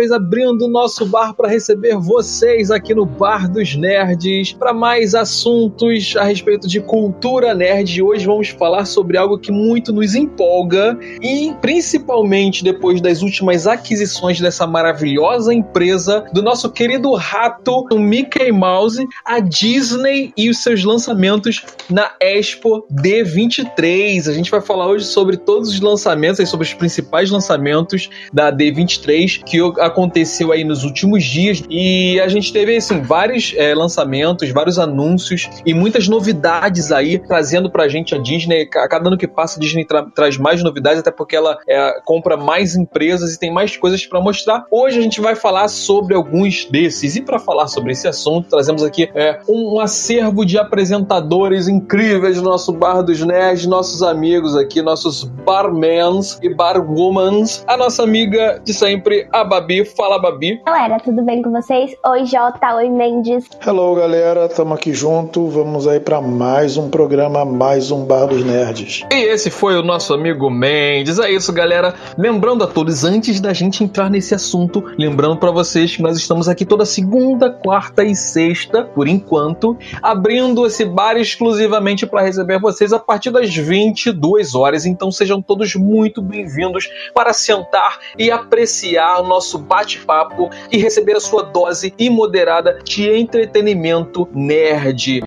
vez abrindo o nosso bar para receber vocês aqui no Bar dos Nerds para mais assuntos a respeito de cultura nerd. Hoje vamos falar sobre algo que muito nos empolga e principalmente depois das últimas aquisições dessa maravilhosa empresa do nosso querido rato, o Mickey Mouse, a Disney e os seus lançamentos na Expo D23. A gente vai falar hoje sobre todos os lançamentos, sobre os principais lançamentos da D23 que aconteceu aí nos últimos dias e a gente teve assim vários é, lançamentos, vários anúncios e muitas novidades aí trazendo pra gente a Disney. A cada ano que passa a Disney tra traz mais novidades, até porque ela é, compra mais empresas e tem mais coisas para mostrar. Hoje a gente vai falar sobre alguns desses e para falar sobre esse assunto trazemos aqui é, um, acervo de apresentadores incríveis do nosso bar dos nerds, nossos amigos aqui, nossos barmans e barwomans, a nossa amiga de sempre, a Babi. Fala, Babi. Galera, tudo bem com vocês? Oi, Jota. Oi, Mendes. Hello, galera. Tamo aqui junto. Vamos aí para mais um programa, mais um Bar dos Nerds. E esse foi o nosso amigo Mendes. É isso, galera. Lembrando a todos, antes da gente entrar nesse assunto, lembrando para vocês que nós estamos aqui toda segunda, quarta e sexta, por enquanto, abrindo esse bar exclusivamente para receber vocês a partir das 22 horas. Então sejam todos muito bem-vindos para sentar e apreciar o nosso bate-papo e receber a sua dose imoderada de entretenimento nerd.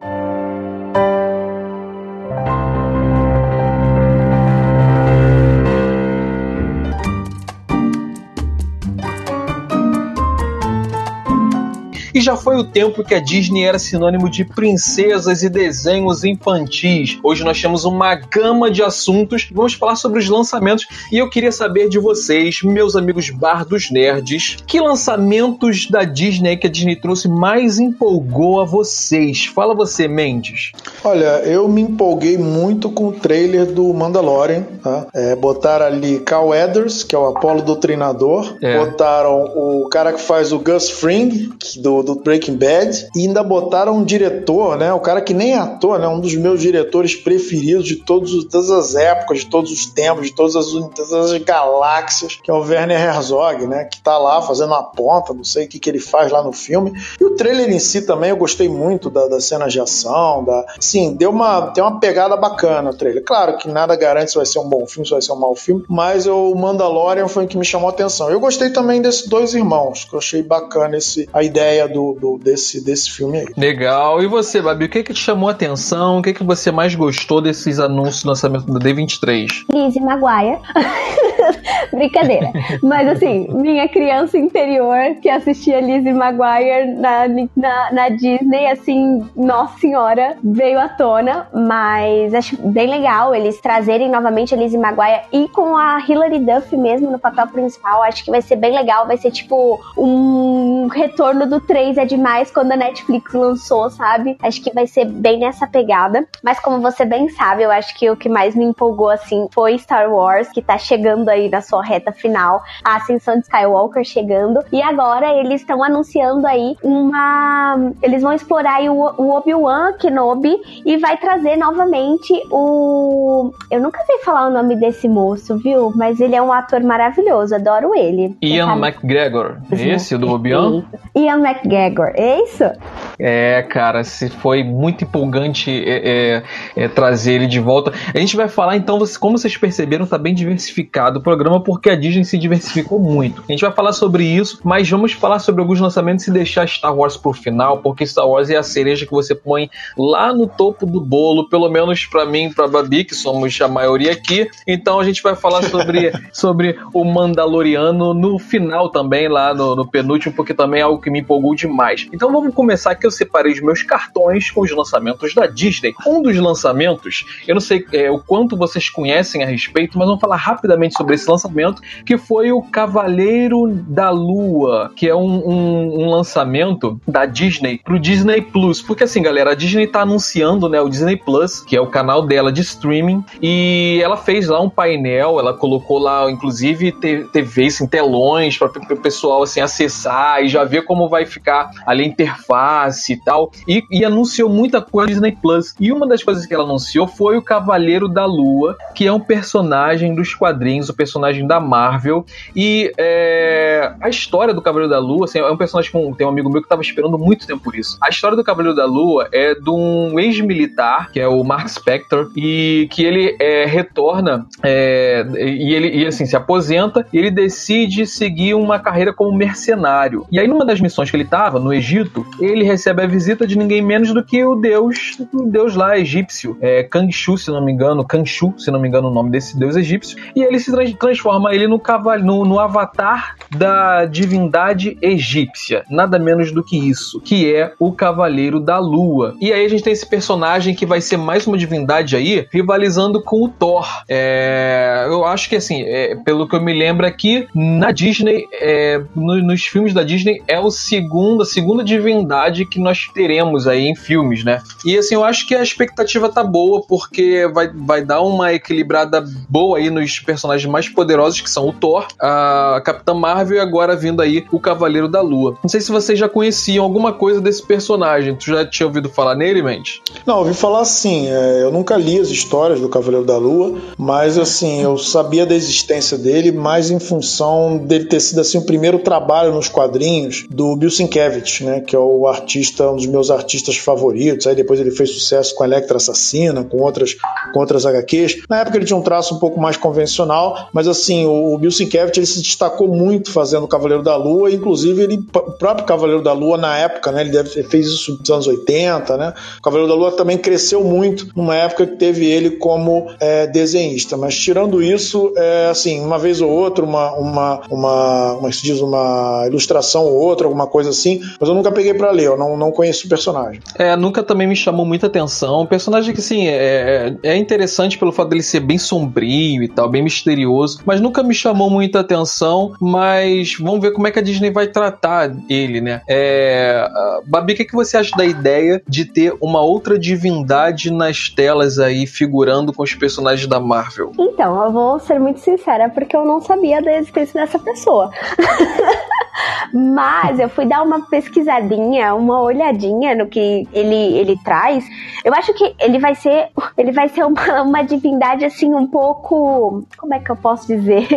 Já foi o tempo que a Disney era sinônimo de princesas e desenhos infantis. Hoje nós temos uma gama de assuntos. Vamos falar sobre os lançamentos e eu queria saber de vocês, meus amigos bar dos nerds, que lançamentos da Disney que a Disney trouxe mais empolgou a vocês? Fala você, Mendes. Olha, eu me empolguei muito com o trailer do Mandalorian. Tá? É, botaram ali Cal Weathers, que é o Apolo Doutrinador. É. Botaram o cara que faz o Gus Fring, do do Breaking Bad e ainda botaram um diretor, né? O cara que nem é ator, né? Um dos meus diretores preferidos de todos, todas as épocas, de todos os tempos, de todas as, todas as galáxias, que é o Werner Herzog, né? Que tá lá fazendo uma ponta, não sei o que, que ele faz lá no filme. E o trailer em si também, eu gostei muito da, das cenas de ação, da... Sim, deu uma, tem uma pegada bacana o trailer. Claro que nada garante se vai ser um bom filme, se vai ser um mau filme, mas o Mandalorian foi o que me chamou a atenção. Eu gostei também desses dois irmãos, que eu achei bacana esse, a ideia do, do, desse, desse filme aí. Legal. E você, Babi, o que, que te chamou a atenção? O que, que você mais gostou desses anúncios do lançamento do D23? Lizzie Maguire. Brincadeira. Mas assim, minha criança interior que assistia Lizzie Maguire na, na, na, Disney, assim, nossa senhora, veio à tona. Mas acho bem legal eles trazerem novamente a Lizzie Maguire e com a Hilary Duff mesmo no papel principal. Acho que vai ser bem legal. Vai ser tipo um retorno do 3 é demais quando a Netflix lançou, sabe? Acho que vai ser bem nessa pegada. Mas como você bem sabe, eu acho que o que mais me empolgou assim foi Star Wars, que tá chegando aí na sua reta final, a ascensão de Skywalker chegando. E agora eles estão anunciando aí uma. Eles vão explorar aí o, Obi-Wan Kenobi e vai trazer novamente o. Eu nunca sei falar o nome desse moço, viu? Mas ele é um ator maravilhoso, adoro ele. Ian McGregor. Esse do Obi-Wan? Ian McGregor é isso? É, cara, se foi muito empolgante é, é, é, trazer ele de volta. A gente vai falar então, como vocês perceberam, tá bem diversificado o programa porque a Disney se diversificou muito. A gente vai falar sobre isso, mas vamos falar sobre alguns lançamentos e deixar Star Wars pro final, porque Star Wars é a cereja que você põe lá no topo do bolo, pelo menos para mim e pra Babi, que somos a maioria aqui. Então a gente vai falar sobre, sobre o Mandaloriano no final também, lá no, no penúltimo, porque também é algo que me empolgou demais mais. Então vamos começar que eu separei os meus cartões com os lançamentos da Disney. Um dos lançamentos, eu não sei é, o quanto vocês conhecem a respeito, mas vamos falar rapidamente sobre esse lançamento, que foi o Cavaleiro da Lua, que é um, um, um lançamento da Disney pro Disney Plus. Porque assim, galera, a Disney tá anunciando né, o Disney Plus, que é o canal dela de streaming, e ela fez lá um painel, ela colocou lá, inclusive, TVs em telões para o pessoal assim, acessar e já ver como vai ficar ali a interface e tal. E, e anunciou muita coisa Disney Plus. E uma das coisas que ela anunciou foi o Cavaleiro da Lua, que é um personagem dos quadrinhos, o um personagem da Marvel. E é, a história do Cavaleiro da Lua, assim, é um personagem que tem um amigo meu que estava esperando muito tempo por isso. A história do Cavaleiro da Lua é de um ex-militar, que é o Mark Spector, e que ele é, retorna é, e ele e, assim se aposenta e ele decide seguir uma carreira como mercenário. E aí, numa das missões que ele no Egito, ele recebe a visita de ninguém menos do que o deus, o deus lá egípcio, é, Khonshu, se não me engano, Khonshu, se não me engano o nome desse deus egípcio, e ele se transforma ele no, cavalo, no, no avatar da divindade egípcia, nada menos do que isso, que é o Cavaleiro da Lua. E aí a gente tem esse personagem que vai ser mais uma divindade aí, rivalizando com o Thor. É, eu acho que assim, é, pelo que eu me lembro aqui, na Disney, é, no, nos filmes da Disney, é o segundo, a segunda divindade que nós teremos aí em filmes, né? E assim, eu acho que a expectativa tá boa, porque vai, vai dar uma equilibrada boa aí nos personagens mais poderosos, que são o Thor, a Capitã Marvel e agora vindo aí o Cavaleiro da Lua. Não sei se vocês já conheciam alguma coisa desse personagem. Tu já tinha ouvido falar nele, Mendes? Não, ouvi falar sim. É, eu nunca li as histórias do Cavaleiro da Lua, mas assim, eu sabia da existência dele mais em função dele ter sido assim o primeiro trabalho nos quadrinhos do Bill Sienkiewicz, né, que é o artista, um dos meus artistas favoritos. Aí depois ele fez sucesso com Electra Assassina, com outras, com outras HQs. Na época ele tinha um traço um pouco mais convencional, mas assim, o, o Bill Sienkiewicz ele se destacou muito fazendo Cavaleiro da Lua, inclusive ele, o próprio Cavaleiro da Lua na época, né, ele, deve, ele fez isso nos anos 80, né? O Cavaleiro da Lua também cresceu muito numa época que teve ele como é, desenhista, mas tirando isso, é, assim, uma vez ou outra, uma, uma, uma, uma, se diz, uma ilustração ou outra, alguma coisa assim, mas eu nunca peguei para ler, eu não, não conheço o personagem. É, nunca também me chamou muita atenção. Um personagem que, sim, é, é interessante pelo fato dele ser bem sombrio e tal, bem misterioso, mas nunca me chamou muita atenção, mas vamos ver como é que a Disney vai tratar ele, né? É, Babi, o que, que você acha da ideia de ter uma outra divindade nas telas aí, figurando com os personagens da Marvel? Então, eu vou ser muito sincera, porque eu não sabia da existência dessa pessoa. Mas eu fui dar uma pesquisadinha, uma olhadinha no que ele, ele traz. Eu acho que ele vai ser, ele vai ser uma, uma divindade assim um pouco, como é que eu posso dizer?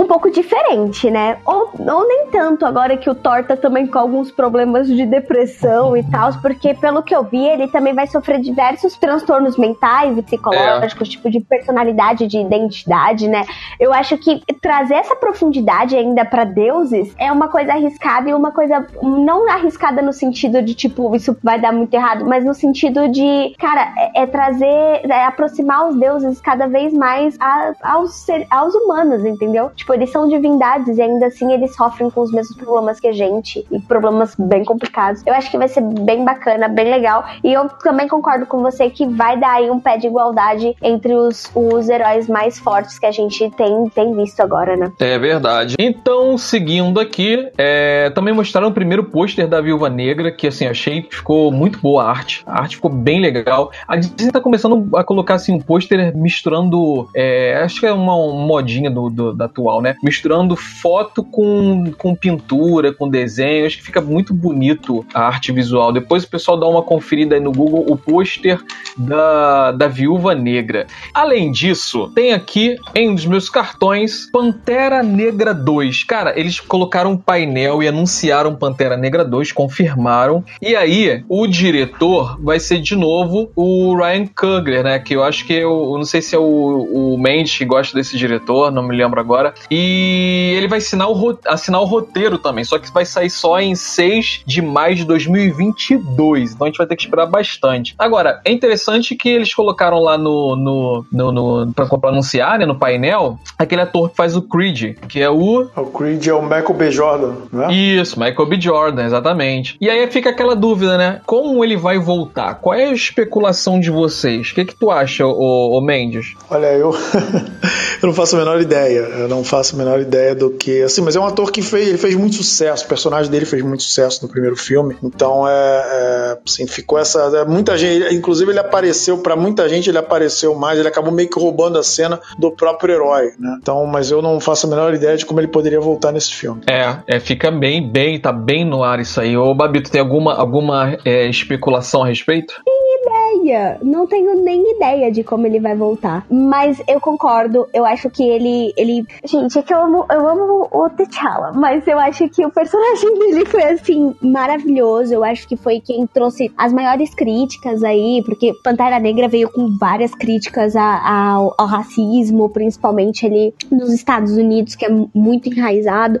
Um pouco diferente, né? Ou, ou nem tanto agora que o Thor tá também com alguns problemas de depressão e tal, porque pelo que eu vi, ele também vai sofrer diversos transtornos mentais e psicológicos, é. tipo de personalidade, de identidade, né? Eu acho que trazer essa profundidade ainda para deuses é uma coisa arriscada e uma coisa não arriscada no sentido de tipo, isso vai dar muito errado, mas no sentido de, cara, é, é trazer, é aproximar os deuses cada vez mais a, aos, aos humanos, entendeu? Tipo, eles são divindades e ainda assim eles sofrem com os mesmos problemas que a gente e problemas bem complicados. Eu acho que vai ser bem bacana, bem legal e eu também concordo com você que vai dar aí um pé de igualdade entre os, os heróis mais fortes que a gente tem, tem visto agora, né? É verdade. Então, seguindo aqui, é, também mostraram o primeiro pôster da Viúva Negra, que assim, achei que ficou muito boa a arte. A arte ficou bem legal. A Disney tá começando a colocar assim um pôster misturando. É, acho que é uma, uma modinha do, do, da atual, né? Misturando foto com, com pintura, com desenho. Acho que fica muito bonito a arte visual. Depois o pessoal dá uma conferida aí no Google o pôster da, da Viúva Negra. Além disso, tem aqui em um dos meus cartões Pantera Negra 2. Cara, eles colocaram um painel e anunciaram Pantera Negra 2, confirmaram. E aí, o diretor vai ser de novo o Ryan Coogler, né? Que eu acho que eu, eu não sei se é o, o Mendes que gosta desse diretor, não me lembro agora. E ele vai assinar o, assinar o roteiro também, só que vai sair só em 6 de maio de 2022. Então a gente vai ter que esperar bastante. Agora, é interessante que eles colocaram lá no, no, no, no pra, pra anunciar, né, no painel, aquele ator que faz o Creed, que é o. O Creed é o Michael B. Jordan, né? Isso, Michael B. Jordan, exatamente. E aí fica aquela dúvida, né? Como ele vai voltar? Qual é a especulação de vocês? O que, que tu acha, o, o Mendes? Olha, eu. eu não faço a menor ideia. Eu não faço a menor ideia do que. Assim, mas é um ator que fez, ele fez muito sucesso. O personagem dele fez muito sucesso no primeiro filme. Então, é. é assim, ficou essa. É, muita gente. Inclusive, ele apareceu, para muita gente, ele apareceu mais. Ele acabou meio que roubando a cena do próprio herói, né? Então, mas eu não faço a menor ideia de como ele poderia voltar nesse filme. É, é fica bem, bem, tá bem no ar isso aí. Ô, Babito, tem alguma, alguma é, especulação a respeito? Ideia. Não tenho nem ideia de como ele vai voltar. Mas eu concordo. Eu acho que ele. ele... Gente, é que eu amo, eu amo o T'Challa. Mas eu acho que o personagem dele foi assim, maravilhoso. Eu acho que foi quem trouxe as maiores críticas aí. Porque Pantera Negra veio com várias críticas a, a, ao, racismo, principalmente ali nos Estados Unidos, que é muito enraizado.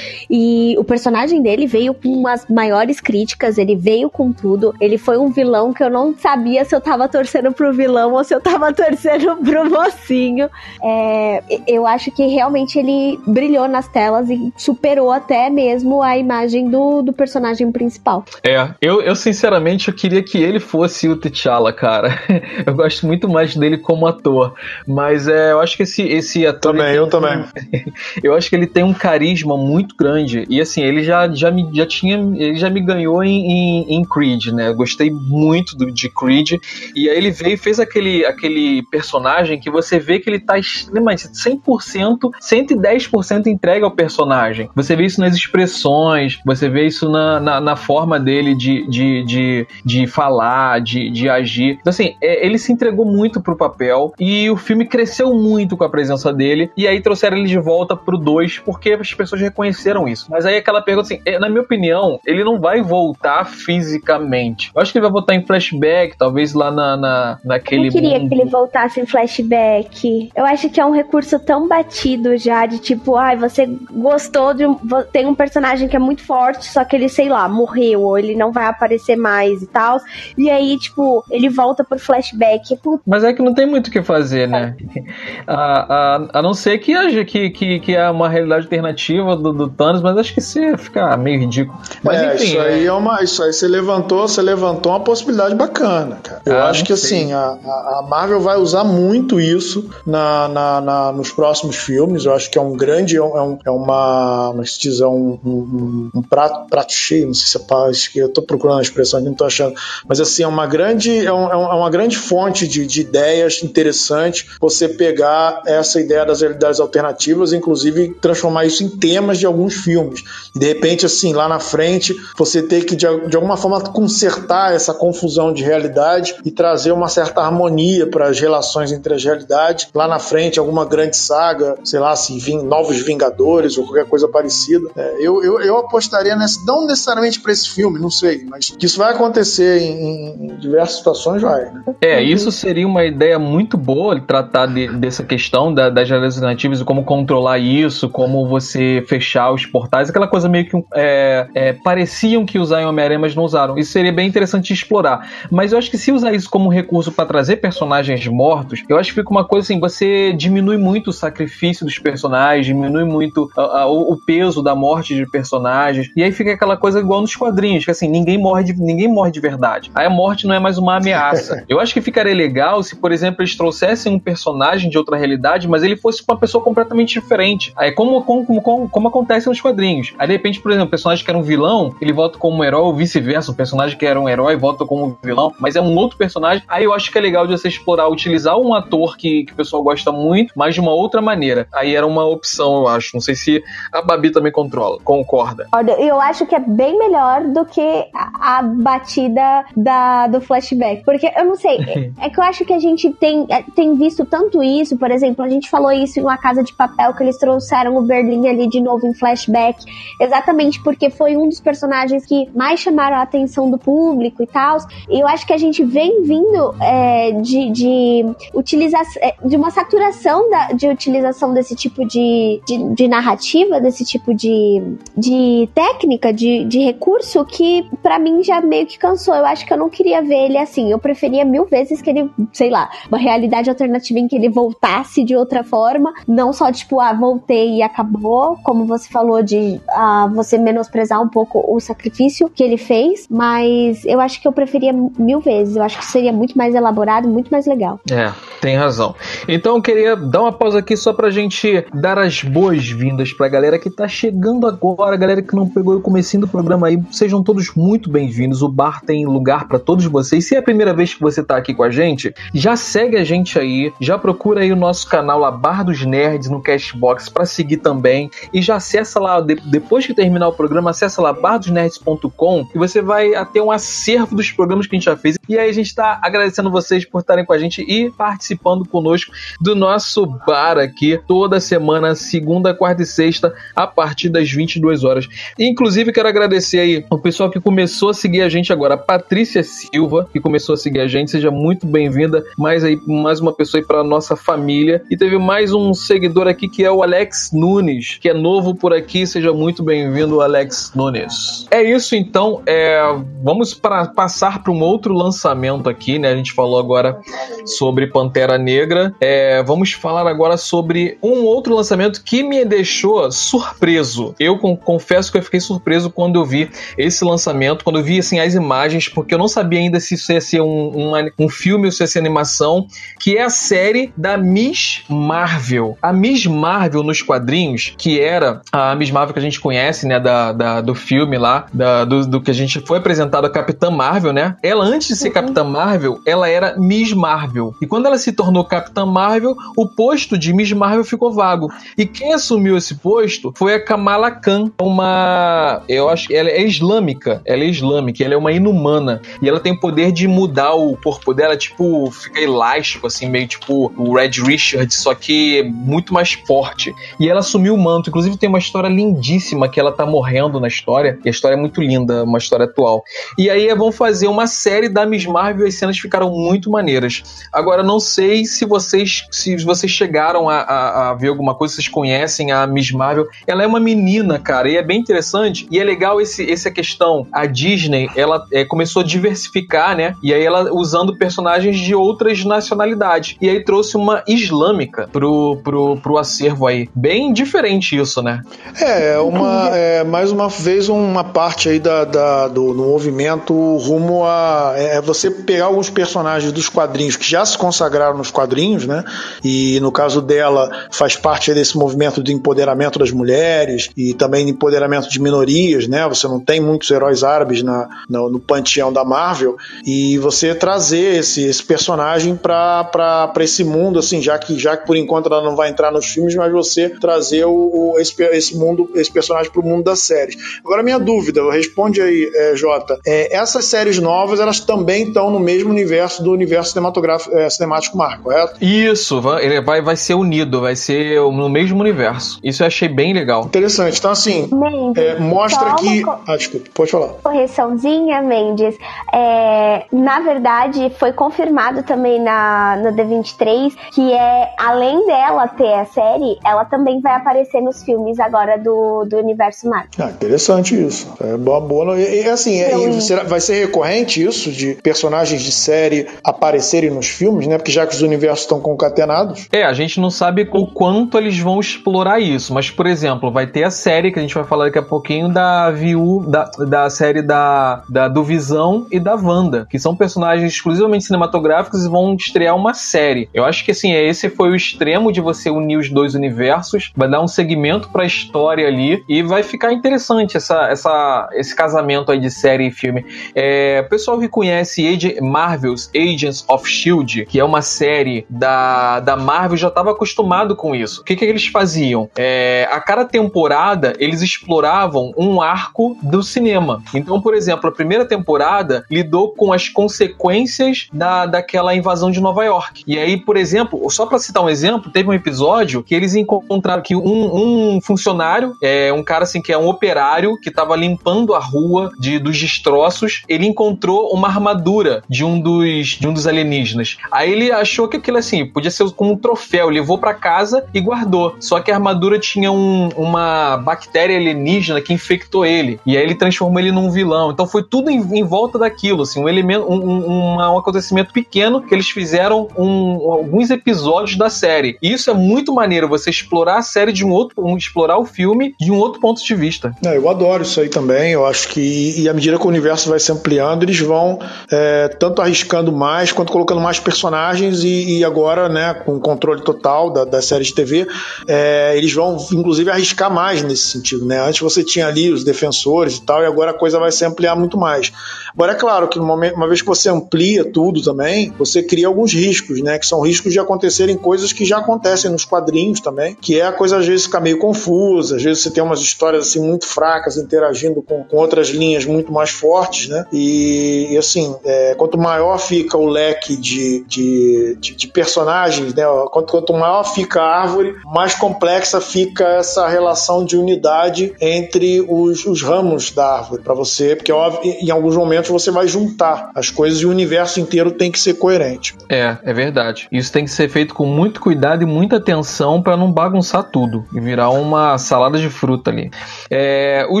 E o personagem dele veio com as maiores críticas. Ele veio com tudo. Ele foi um vilão que eu não sabia se eu tava torcendo pro vilão ou se eu tava torcendo pro mocinho. É, eu acho que realmente ele brilhou nas telas e superou até mesmo a imagem do, do personagem principal. É, eu, eu sinceramente eu queria que ele fosse o T'Challa, cara. Eu gosto muito mais dele como ator. Mas é, eu acho que esse, esse ator. Também, eu também. eu acho que ele tem um carisma muito grande. E assim, ele já, já, me, já tinha. Ele já me ganhou em, em, em Creed, né? Eu gostei muito do, de Creed. E aí ele veio e fez aquele, aquele personagem que você vê que ele tá extremamente 100%, 110% entregue ao personagem. Você vê isso nas expressões, você vê isso na, na, na forma dele de, de, de, de falar, de, de agir. Então, assim, é, ele se entregou muito pro papel e o filme cresceu muito com a presença dele. E aí trouxeram ele de volta pro 2 porque as pessoas reconheceram isso. Mas aí aquela pergunta assim, é, na minha opinião, ele não vai voltar fisicamente. Eu acho que ele vai voltar em flashback, talvez lá na, na, naquele. Eu queria mundo. que ele voltasse em flashback. Eu acho que é um recurso tão batido já, de tipo, ai, ah, você gostou de um. Tem um personagem que é muito forte, só que ele, sei lá, morreu, ou ele não vai aparecer mais e tal. E aí, tipo, ele volta pro flashback. Mas é que não tem muito o que fazer, né? a, a, a não ser que, haja, que, que, que é uma realidade alternativa do, do Thanos, mas acho que isso ia ficar meio ridículo. Mas é, enfim. Isso aí é uma. Isso aí você levantou, você levantou uma possibilidade bacana, cara. Eu ah, acho que assim, a, a, Marvel vai usar muito isso na, na, na, nos próximos filmes. Eu acho que é um grande, é, um, é uma, como é se diz, é um, um, um, prato, prato cheio, não sei se é para eu tô procurando a expressão aqui, não tô achando, mas assim, é uma grande, é, um, é, é uma grande fonte de, de ideias interessantes. Você pegar essa ideia das realidades alternativas, inclusive transformar isso em temas de alguns filmes. E de repente, assim, lá na frente, você ter que de, de alguma forma consertar essa confusão de realidade e trazer uma certa harmonia para as relações entre as realidades. Lá na frente, alguma grande saga, sei lá, se vim, Novos Vingadores ou qualquer coisa parecida. É, eu, eu, eu, apostaria nessa, não necessariamente para esse filme, não sei, mas que isso vai acontecer em, em diversas situações, vai. Né? É, isso seria uma ideia muito boa, tratar de, dessa questão da, das realidades alternativas e como controlar isso, como você fechar os portais, aquela coisa meio que é, é, pareciam que usar em Homem-Aranha, mas não usaram. Isso seria bem interessante explorar. Mas eu acho que se usar isso como recurso para trazer personagens mortos, eu acho que fica uma coisa assim, você diminui muito o sacrifício dos personagens, diminui muito a, a, o peso da morte de personagens, e aí fica aquela coisa igual nos quadrinhos, que assim, ninguém morre de, ninguém morre de verdade. Aí a morte não é mais uma ameaça. eu acho que ficaria legal se, por exemplo, eles trouxessem um personagem de outra realidade, mas ele fosse uma pessoa completamente diferente. Aí como, como, como, como acontece nos quadrinhos. Aí de repente, por exemplo, um personagem que era um vilão, ele volta como um herói, ou vice-versa, um personagem que era um herói volta como vilão, mas é um outro personagem. Aí eu acho que é legal de você explorar, utilizar um ator que, que o pessoal gosta muito, mas de uma outra maneira. Aí era uma opção, eu acho. Não sei se a Babi também controla, concorda. Eu acho que é bem melhor do que a, a batida da, do flashback. Porque eu não sei, é que eu acho que a gente tem, é, tem visto tanto isso, por exemplo, a gente falou isso em uma casa de papel que eles trouxeram o Berlim ali de novo em flashback, exatamente porque foi um dos personagens que mais chamaram a atenção do público e tal. E eu acho que a gente vem vindo é, de, de utilização, é, de uma saturação da, de utilização desse tipo de, de, de narrativa, desse tipo de, de técnica, de, de recurso, que para mim já meio que cansou. Eu acho que eu não queria ver ele assim. Eu preferia mil vezes que ele, sei lá, uma realidade alternativa em que ele voltasse de outra forma, não só tipo, ah, voltei e acabou, como você falou de ah, você menosprezar um pouco o sacrifício que ele fez, mas eu acho que eu preferia mil vezes. Eu acho que seria muito mais elaborado, muito mais legal. É, tem razão. Então eu queria dar uma pausa aqui só pra gente dar as boas-vindas pra galera que tá chegando agora, galera que não pegou o comecinho do programa aí. Sejam todos muito bem-vindos. O bar tem lugar para todos vocês. Se é a primeira vez que você tá aqui com a gente, já segue a gente aí, já procura aí o nosso canal lá, Bar dos Nerds no Cashbox para seguir também e já acessa lá depois que terminar o programa, acessa lá bardosnerds.com e você vai ter um acervo dos programas que a gente já fez. E aí gente tá agradecendo vocês por estarem com a gente e participando conosco do nosso bar aqui toda semana, segunda, quarta e sexta, a partir das 22 horas. Inclusive, quero agradecer aí o pessoal que começou a seguir a gente agora, a Patrícia Silva, que começou a seguir a gente. Seja muito bem-vinda. Mais aí, mais uma pessoa aí para nossa família. E teve mais um seguidor aqui que é o Alex Nunes, que é novo por aqui. Seja muito bem-vindo, Alex Nunes. É isso então. É, vamos para passar para um outro lançamento aqui, né? A gente falou agora sobre Pantera Negra. É, vamos falar agora sobre um outro lançamento que me deixou surpreso. Eu confesso que eu fiquei surpreso quando eu vi esse lançamento, quando eu vi assim as imagens, porque eu não sabia ainda se isso ia ser um, um, um filme ou se ia ser animação, que é a série da Miss Marvel. A Miss Marvel nos quadrinhos, que era a Miss Marvel que a gente conhece, né, da, da do filme lá, da, do, do, que a gente foi apresentado a Capitã Marvel, né? Ela antes de ser uhum. Capitã Marvel, ela era Miss Marvel. E quando ela se tornou Capitã Marvel, o posto de Miss Marvel ficou vago. E quem assumiu esse posto foi a Kamala Khan, uma. Eu acho que ela é islâmica. Ela é islâmica, ela é uma inumana. E ela tem o poder de mudar o corpo dela, tipo, fica elástico, assim, meio tipo o Red Richard, só que muito mais forte. E ela assumiu o manto. Inclusive, tem uma história lindíssima que ela tá morrendo na história. E a história é muito linda, uma história atual. E aí vão fazer uma série da Miss Marvel e as cenas ficaram muito maneiras. Agora, não sei se vocês se vocês chegaram a, a, a ver alguma coisa, vocês conhecem a Miss Marvel. Ela é uma menina, cara, e é bem interessante. E é legal esse, essa questão. A Disney, ela é, começou a diversificar, né? E aí ela usando personagens de outras nacionalidades. E aí trouxe uma islâmica pro, pro, pro acervo aí. Bem diferente isso, né? É, uma, é, mais uma vez uma parte aí da, da do, do movimento rumo a é, é você pegar alguns personagens dos quadrinhos que já se consagraram nos quadrinhos, né? E no caso dela faz parte desse movimento de empoderamento das mulheres e também de empoderamento de minorias, né? Você não tem muitos heróis árabes na, no, no panteão da Marvel e você trazer esse, esse personagem para esse mundo, assim, já que já que por enquanto ela não vai entrar nos filmes, mas você trazer o, o esse, esse mundo, esse personagem para o mundo das séries. Agora minha dúvida, responde aí, é, Jota. É, essas séries novas elas também estão no mesmo universo do universo cinematográfico, é, cinemático Marco, correto? Isso, vai, ele vai, vai ser unido, vai ser no mesmo universo. Isso eu achei bem legal. Interessante. Então, assim, Mendes, é, mostra que. Co... Ah, desculpa, pode falar. Correçãozinha, Mendes. É, na verdade, foi confirmado também na, no D23 que é, além dela ter a série, ela também vai aparecer nos filmes agora do, do universo Marvel. Ah, interessante isso. É boa, boa. E, e assim, é, e vai ser recorrente isso de personagens de série aparecerem nos filmes, né? Porque já que os universos estão concatenados. É, a gente não sabe o quanto eles vão explorar isso, mas, por exemplo, vai ter a série que a gente vai falar daqui a pouquinho da Viu, da, da série da, da do Visão e da Wanda, que são personagens exclusivamente cinematográficos e vão estrear uma série. Eu acho que assim, esse foi o extremo de você unir os dois universos, vai dar um segmento para a história ali e vai ficar interessante essa, essa, esse casamento aí de série e filme. É, pessoal que conhece Marvel's Agents of Shield, que é uma série da, da Marvel, já estava acostumado com isso. O que, que eles faziam? É, a cada temporada, eles exploravam um arco do cinema. Então, por exemplo, a primeira temporada lidou com as consequências da, daquela invasão de Nova York. E aí, por exemplo, só para citar um exemplo, teve um episódio que eles encontraram que um, um funcionário, é, um cara assim que é um operário que estava limpando a rua de, dos destroços, ele encontrou uma armadura de um dos, de um dos alienígenas. Aí ele achou que aquilo assim podia ser como um troféu, levou para casa e guardou. Só que a armadura tinha um, uma bactéria alienígena que infectou ele. E aí ele transformou ele num vilão. Então foi tudo em, em volta daquilo, assim, um elemento, um, um, um, acontecimento pequeno que eles fizeram um, alguns episódios da série. E isso é muito maneiro, você explorar a série de um outro, um, explorar o filme de um outro ponto de vista. É, eu adoro isso aí também. Eu acho que, e à medida que o universo vai se ampliando, eles vão é, tanto arriscando mais quanto colocando mais personagens e, e agora, né, com controle total da, da série de TV, é, eles vão inclusive arriscar mais nesse sentido, né? Antes você tinha ali os defensores e tal, e agora a coisa vai se ampliar muito mais. Agora é claro que uma vez que você amplia tudo também, você cria alguns riscos, né? Que são riscos de acontecerem coisas que já acontecem nos quadrinhos também, que é a coisa às vezes ficar meio confusa, às vezes você tem umas histórias assim muito fracas interagindo com, com outras linhas muito mais fortes, né? E, e assim, é, quanto maior fica o leque de, de, de, de personagens, né? Quanto, quanto maior fica a árvore, mais complexa fica essa relação de unidade entre os, os ramos da árvore para você, porque óbvio, em alguns momentos você vai juntar as coisas e o universo inteiro tem que ser coerente. É, é verdade. Isso tem que ser feito com muito cuidado e muita atenção para não bagunçar tudo e virar uma salada de fruta ali. É, o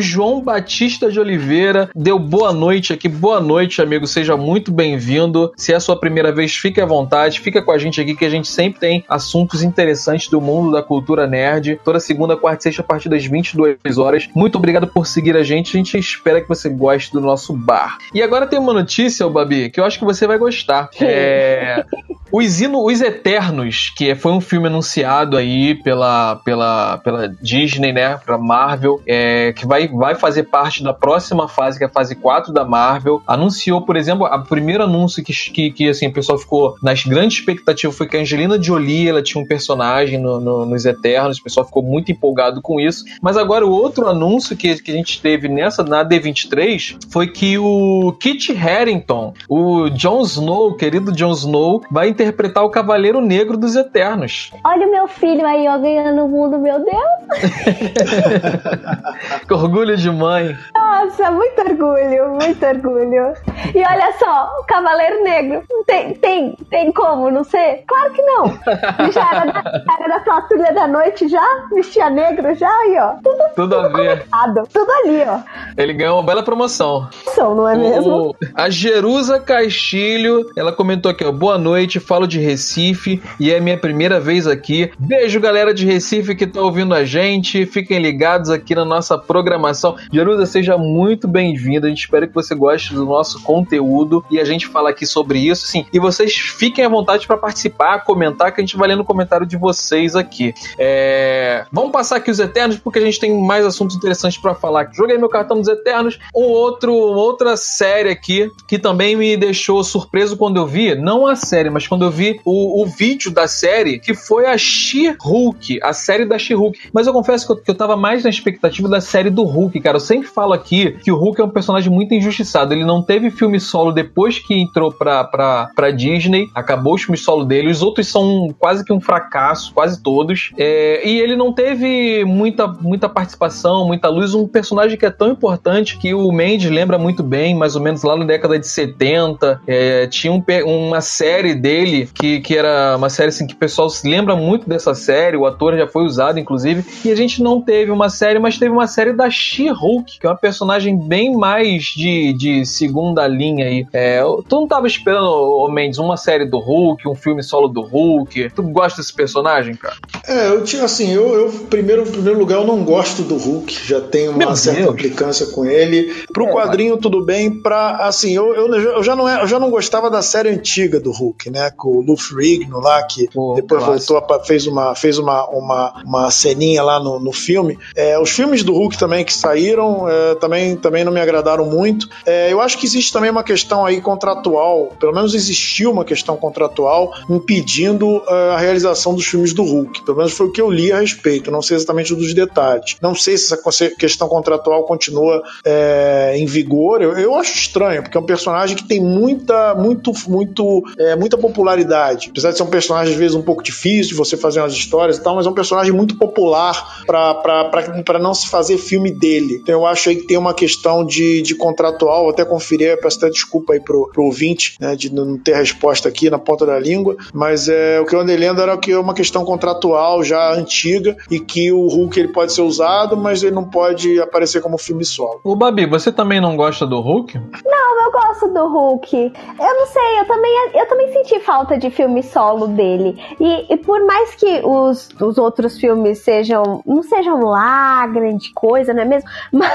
João Batista de Oliveira deu boa noite aqui. Boa noite, amigo. Seja muito bem-vindo. Se é a sua primeira vez, fique à vontade. Fica com a gente aqui que a gente sempre tem assuntos interessantes do mundo da cultura nerd. Toda segunda, quarta e sexta, a partir das 22 horas. Muito obrigado por seguir a gente. A gente espera que você goste do nosso bar. E agora tem uma notícia, Babi, que eu acho que você vai gostar. É... Os, Ino, Os Eternos, que foi um filme anunciado aí pela, pela, pela Disney, né? Pela Marvel, é, que vai, vai fazer parte da próxima fase, que é a fase 4 da Marvel. Anunciou, por exemplo, o primeiro anúncio que, que, que assim, o pessoal ficou nas grandes expectativas foi que a Angelina Jolie ela tinha um personagem no, no, nos Eternos, o pessoal ficou muito empolgado com isso. Mas agora o outro anúncio que, que a gente teve nessa, na D23, foi que o Kit Harington, o Jon Snow, o querido Jon Snow, vai interpretar o Cavaleiro Negro dos Eternos. Olha o meu filho aí, ó, ganhando o mundo, meu Deus! que orgulho de mãe. Nossa, muito orgulho, muito orgulho. E olha só, o Cavaleiro Negro, tem, tem, tem como, não sei? Claro que não. Já era da, era da patrulha da noite, já vestia negro, já aí, ó. Tudo, tudo, tudo a ver. Tudo ali, ó. Ele ganhou uma bela promoção. São, não é mesmo? O, a Jerusa Castilho, ela comentou aqui, ó, boa noite, falo de Recife e é minha primeira vez aqui. Beijo, galera de Recife que tá ouvindo a gente. Fiquem ligados aqui na nossa programação. Jerusa, seja muito bem-vinda. A gente espera que você goste do nosso conteúdo e a gente fala aqui sobre isso, sim. E vocês fiquem à vontade para participar, comentar, que a gente vai lendo o comentário de vocês aqui. É... Vamos passar aqui os Eternos, porque a gente tem mais assuntos interessantes para falar. Joguei meu cartão dos Eternos. Um outro, outra série aqui que também me deixou surpreso quando eu vi, não a série, mas quando eu vi o, o vídeo da série, que foi a She-Hulk, a série da She-Hulk. Mas eu confesso que eu, que eu tava mais na expectativa da série do Hulk, cara. Eu sempre falo aqui que o Hulk é um personagem muito injustiçado. Ele não teve filme solo depois que entrou pra, pra, pra Disney, acabou o filme solo dele. Os outros são quase que um fracasso, quase todos. É, e ele não teve muita, muita participação, muita luz. Um personagem que é tão importante que o Mendes lembra muito bem, mais ou menos lá na década de 70. É, tinha um, uma série dele que, que era uma série assim que o pessoal se lembra muito dessa série. O ator já foi usado, inclusive. E a gente não teve uma série, mas teve uma série da She-Hulk, que é uma personagem bem mais de, de segunda linha aí. É, tu não tava esperando, ô Mendes, uma série do Hulk, um filme solo do Hulk? Tu gosta desse personagem, cara? É, eu tinha assim, eu, eu primeiro, em primeiro lugar, eu não gosto do Hulk, já tenho uma Meu certa Deus. implicância com ele. Pro é, quadrinho, mas... tudo bem, pra assim, eu, eu, eu, já não, é, eu já não gostava da série antiga do Hulk, né? Com o Luffy Rigno lá, que depois voltou, a, fez, uma, fez uma, uma, uma ceninha lá no, no filme. É, os filmes do Hulk também que saíram é, também, também não me agradaram muito. É, eu acho que existe também uma questão aí contratual, pelo menos existiu uma questão contratual impedindo é, a realização dos filmes do Hulk. Pelo menos foi o que eu li a respeito, não sei exatamente dos detalhes. Não sei se essa questão contratual continua é, em vigor. Eu, eu, acho estranho, porque é um personagem que tem muita, muito, muito, é, muita popularidade. Apesar de ser um personagem, às vezes, um pouco difícil de você fazer umas histórias e tal, mas é um personagem muito popular para não se fazer filme dele. Então eu acho aí que tem uma questão de, de contratual, vou até conferir, peço até desculpa aí pro, pro ouvinte, né, de não ter resposta aqui na ponta da língua, mas é, o que eu andei lendo era que é uma questão contratual já antiga e que o Hulk ele pode ser usado, mas ele não pode aparecer como filme solo. O Babi, você também não gosta do Hulk? Não, eu gosto do Hulk. Eu não sei, eu também, eu também senti falta de filme solo dele. E, e por mais que os, os outros filmes sejam, não sejam lá grande coisa, não é mesmo? Mas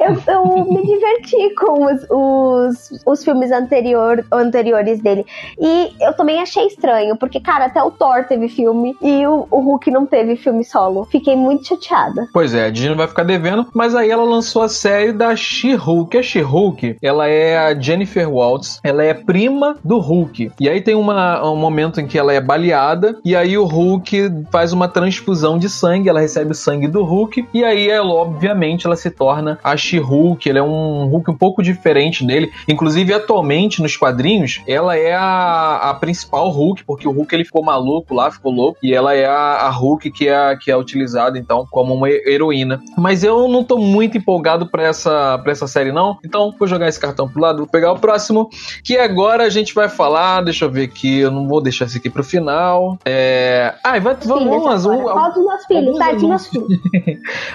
eu, eu me diverti com os, os, os filmes anterior, anteriores dele. E eu também achei estranho, porque, cara, até o Thor teve filme e o, o Hulk não teve filme solo. Fiquei muito chateada. Pois é, a Disney vai ficar devendo, mas aí ela lançou a série da She-Hulk. A She-Hulk, ela é a Jennifer Waltz, ela é prima do Hulk. E aí tem uma, um momento em que ela é baleada, e aí o Hulk faz uma transfusão de sangue, ela recebe o sangue do Hulk, e aí ela, obviamente, ela se torna a She-Hulk. Ela é um Hulk um pouco diferente dele. Inclusive, atualmente, nos quadrinhos, ela é a, a principal Hulk, porque o Hulk ele ficou maluco lá, ficou louco, e ela é a, a Hulk que é, que é utilizada, então, como uma heroína. Mas eu não tô muito empolgado pra essa, pra essa série, não. Então, vou jogar esse cartão pro lado, vou pegar o próximo, que agora a gente vai falar. Deixa eu ver aqui, eu não vou deixar esse aqui pro final. É. Ai, ah, vai, vamos. Um, Qual dos meus filhos? Meus filhos.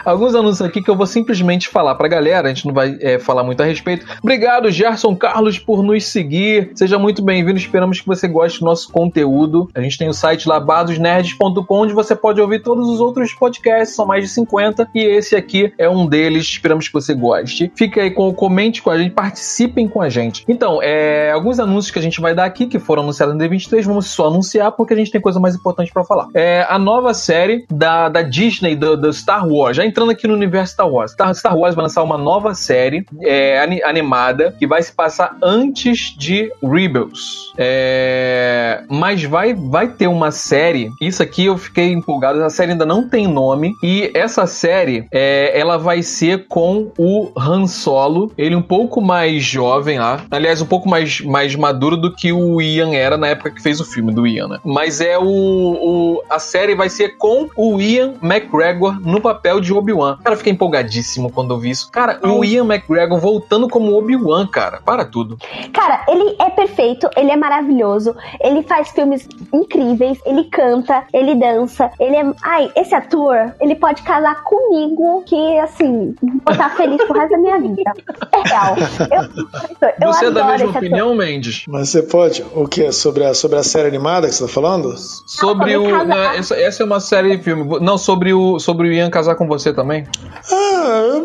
alguns anúncios aqui que eu vou simplesmente falar pra galera, a gente não vai é, falar muito a respeito. Obrigado, Gerson Carlos, por nos seguir. Seja muito bem-vindo, esperamos que você goste do nosso conteúdo. A gente tem o site lá, badosnerds.com, onde você pode ouvir todos os outros podcasts, são mais de 50, e esse aqui é um deles. Esperamos que você goste. Fique aí com comente com a gente, participem com a gente. Então, é, alguns anúncios que a gente vai dar aqui, que foram anunciados no D23, vamos só anunciar porque a gente tem coisa mais importante para falar. É a nova série da, da Disney, do, do Star Wars, já entrando aqui no universo Star Wars. Star, Star Wars vai lançar uma nova série é, animada que vai se passar antes de Rebels. É, mas vai, vai ter uma série. Isso aqui eu fiquei empolgado. A série ainda não tem nome. E essa série é, ela vai ser com o Han Solo. Ele um pouco mais jovem lá. Aliás, um pouco mais, mais maduro do que o Ian era na época que fez o filme do Ian, né? Mas é o, o a série vai ser com o Ian McGregor no papel de Obi-Wan. Cara, fiquei empolgadíssimo quando eu vi isso. Cara, o Ian McGregor voltando como Obi-Wan, cara. Para tudo. Cara, ele é perfeito, ele é maravilhoso, ele faz filmes incríveis, ele canta, ele dança, ele é. Ai, esse ator, ele pode casar comigo, que assim, vou estar feliz pro resto da minha vida. É real. Eu, eu você é da mesma opinião. Mendes? Mas você pode. O que? Sobre a, sobre a série animada que você tá falando? Sobre o. Né, essa, essa, é uma série de filme. Não, sobre o, sobre o Ian casar com você também? Ah,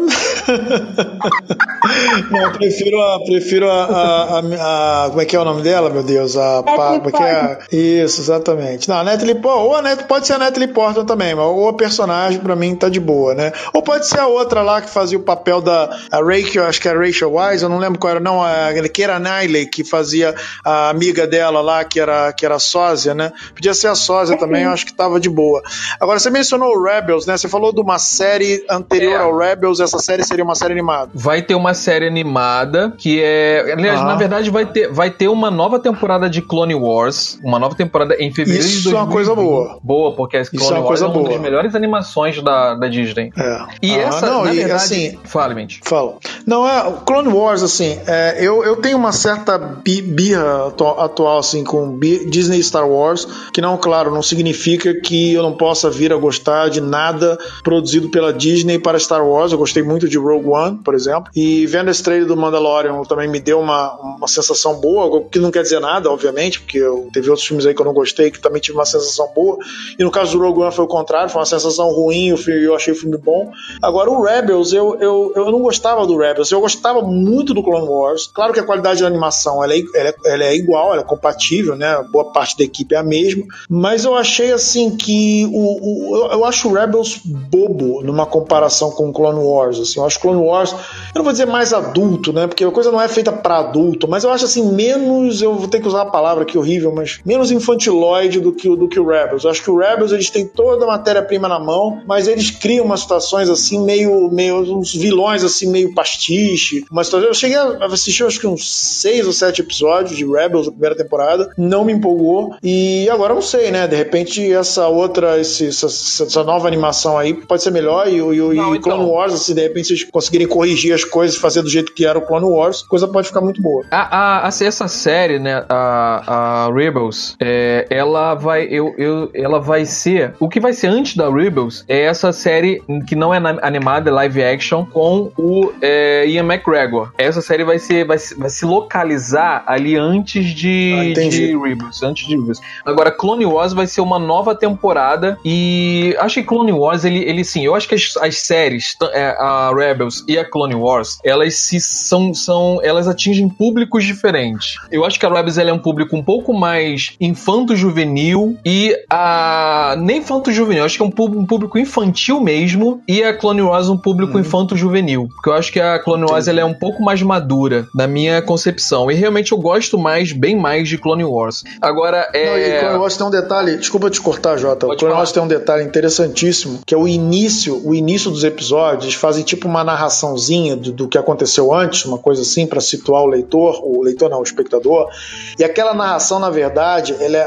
não, prefiro a. Prefiro a, a, a, a, Como é que é o nome dela, meu Deus? A. Pa, é é? Isso, exatamente. Não, a Natalie Portman. Ou a Net, pode ser a Natalie Portman também, mas ou a personagem pra mim tá de boa, né? Ou pode ser a outra lá que fazia o papel da. A Rachel, acho que era Rachel Wise, eu não lembro qual era, não. A Keira Knightley, que fazia a amiga dela lá, que era, que era sósia, né? Podia ser a sósia também, eu acho que tava de boa. Agora, você mencionou o Rebels, né? Você falou de uma série anterior é. ao Rebels, essa série seria uma série animada. Vai ter uma série animada que é. Aliás, ah. na verdade, vai ter, vai ter uma nova temporada de Clone Wars. Uma nova temporada em fevereiro Isso de 2020. é uma coisa boa. Boa, porque a Clone Isso é uma Wars coisa é uma boa. das melhores animações da, da Disney. É. E ah, essa, não, na e, verdade. Assim, fala, Mente. Fala. Não, é. Clone Wars, assim, é, eu, eu tenho uma certa birra atual, atual assim, com Disney Star Wars, que não, claro, não significa que eu não possa vir a gostar de nada produzido pela Disney para Star Wars. Eu gostei muito de Rogue One, por exemplo. E vendo esse trailer do Mandalorian também me deu uma, uma sensação boa, o que não quer dizer nada, obviamente, porque eu, teve outros filmes aí que eu não gostei que também tive uma sensação boa. E no caso do Rogue One foi o contrário, foi uma sensação ruim, eu achei o filme bom. Agora, o Rebels, eu, eu, eu não gostava do Rebels, eu gostava muito do Clone Wars. Claro que a qualidade da animação ela é, ela é, ela é igual, ela é compatível, né? Boa parte da equipe é a mesma. Mas eu achei assim que o, o eu acho o Rebels bobo numa comparação com o Clone Wars. Assim, eu acho Clone Wars, eu não vou dizer mais adulto, né? Porque a coisa não é feita para adulto, mas eu acho assim menos, eu vou ter que usar a palavra que horrível, mas menos infantiloide do que do que o Rebels. Eu acho que o Rebels eles têm toda a matéria-prima na mão, mas eles criam umas situações assim meio meio uns vilões assim meio pastiche, uma situação. Eu cheguei a assistir acho que uns seis ou sete episódios de Rebels da primeira temporada, não me empolgou e agora não sei, né? De repente essa outra esse, essa, essa, nova animação aí pode ser melhor e, o Clone então. Wars, se de repente eles conseguirem corrigir as coisas, fazer do jeito que era o Clone Wars, a coisa pode ficar muito boa. A, a, essa série, né, a, a Rebels, é, ela vai, eu, eu, ela vai ser, o que vai ser antes da Rebels é essa série que não é animada, é live action, com o é, Ian McGregor. Essa série vai ser, vai, vai se localizar ali antes de, ah, de Rebels, antes de Rebels. Agora, Clone Wars vai ser uma nova temporada e acho que Clone Wars, ele, ele sim, eu acho que as, as séries, é, a Rebels e a Clone Wars, elas se são, são, elas atingem públicos diferentes. Eu acho que a Rebels é um público um pouco mais infanto-juvenil e a nem infanto-juvenil, acho que é um público infantil mesmo e a Clone Wars um público uhum. infanto-juvenil, porque eu acho que a Clone Wars ela é um pouco mais madura na minha concepção e realmente eu gosto mais, bem mais de Clone Wars. Agora é Não, e Clone Wars tem um detalhe, desculpa te cortar, Jota. Pode Clone falar. Wars tem um detalhe interessantíssimo, que é o início, o início dos episódios fazem tipo uma narraçãozinha do, do que aconteceu antes, uma coisa assim para situar o leitor, o leitor não, o espectador. E aquela narração, na verdade, ele é,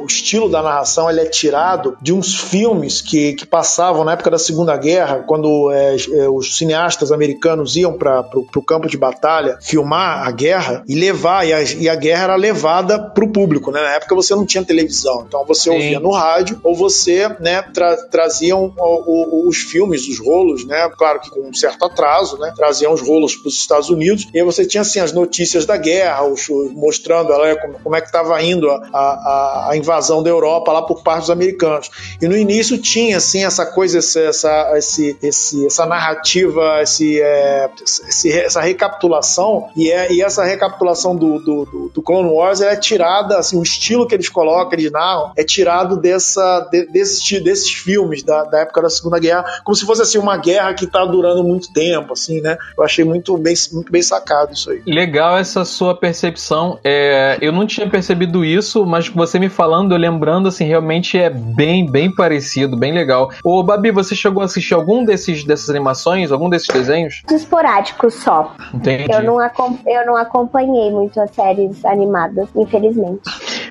o estilo da narração ele é tirado de uns filmes que, que passavam na época da Segunda Guerra, quando é, é, os cineastas americanos iam para o campo de batalha filmar a guerra e levar, e a, e a guerra era levada para o público. Né? Na época você não tinha televisão, então você Sim. ouvia no rádio ou você né, tra traziam o, o, os filmes, os rolos, né? claro que com um certo atraso, né? traziam os rolos para os Estados Unidos e aí você tinha assim as notícias da guerra, os, mostrando ela, como, como é que estava indo a, a, a, invasão da Europa lá por parte dos americanos. E no início tinha assim essa coisa, essa, esse, esse, essa narrativa, esse, é, esse, essa recapitulação e, é, e essa recapitulação do, do, do, do Clone Wars é tirada, assim, o estilo que eles colocam, eles narram, é tirado dessa, de, desses, desses filmes da, da época da Segunda Guerra, como se fosse assim uma guerra que está durando muito tempo, assim, né? Eu achei muito bem, muito bem sacado isso aí. Legal essa sua percepção. É, eu não tinha percebido isso, mas você me falando, eu lembrando, assim, realmente é bem, bem parecido, bem legal. Ô, Babi, você chegou a assistir algum desses dessas animações, algum desses desenhos? Esporádicos só. Entendi. Eu não, eu não acompanhei muito as séries animadas, infelizmente.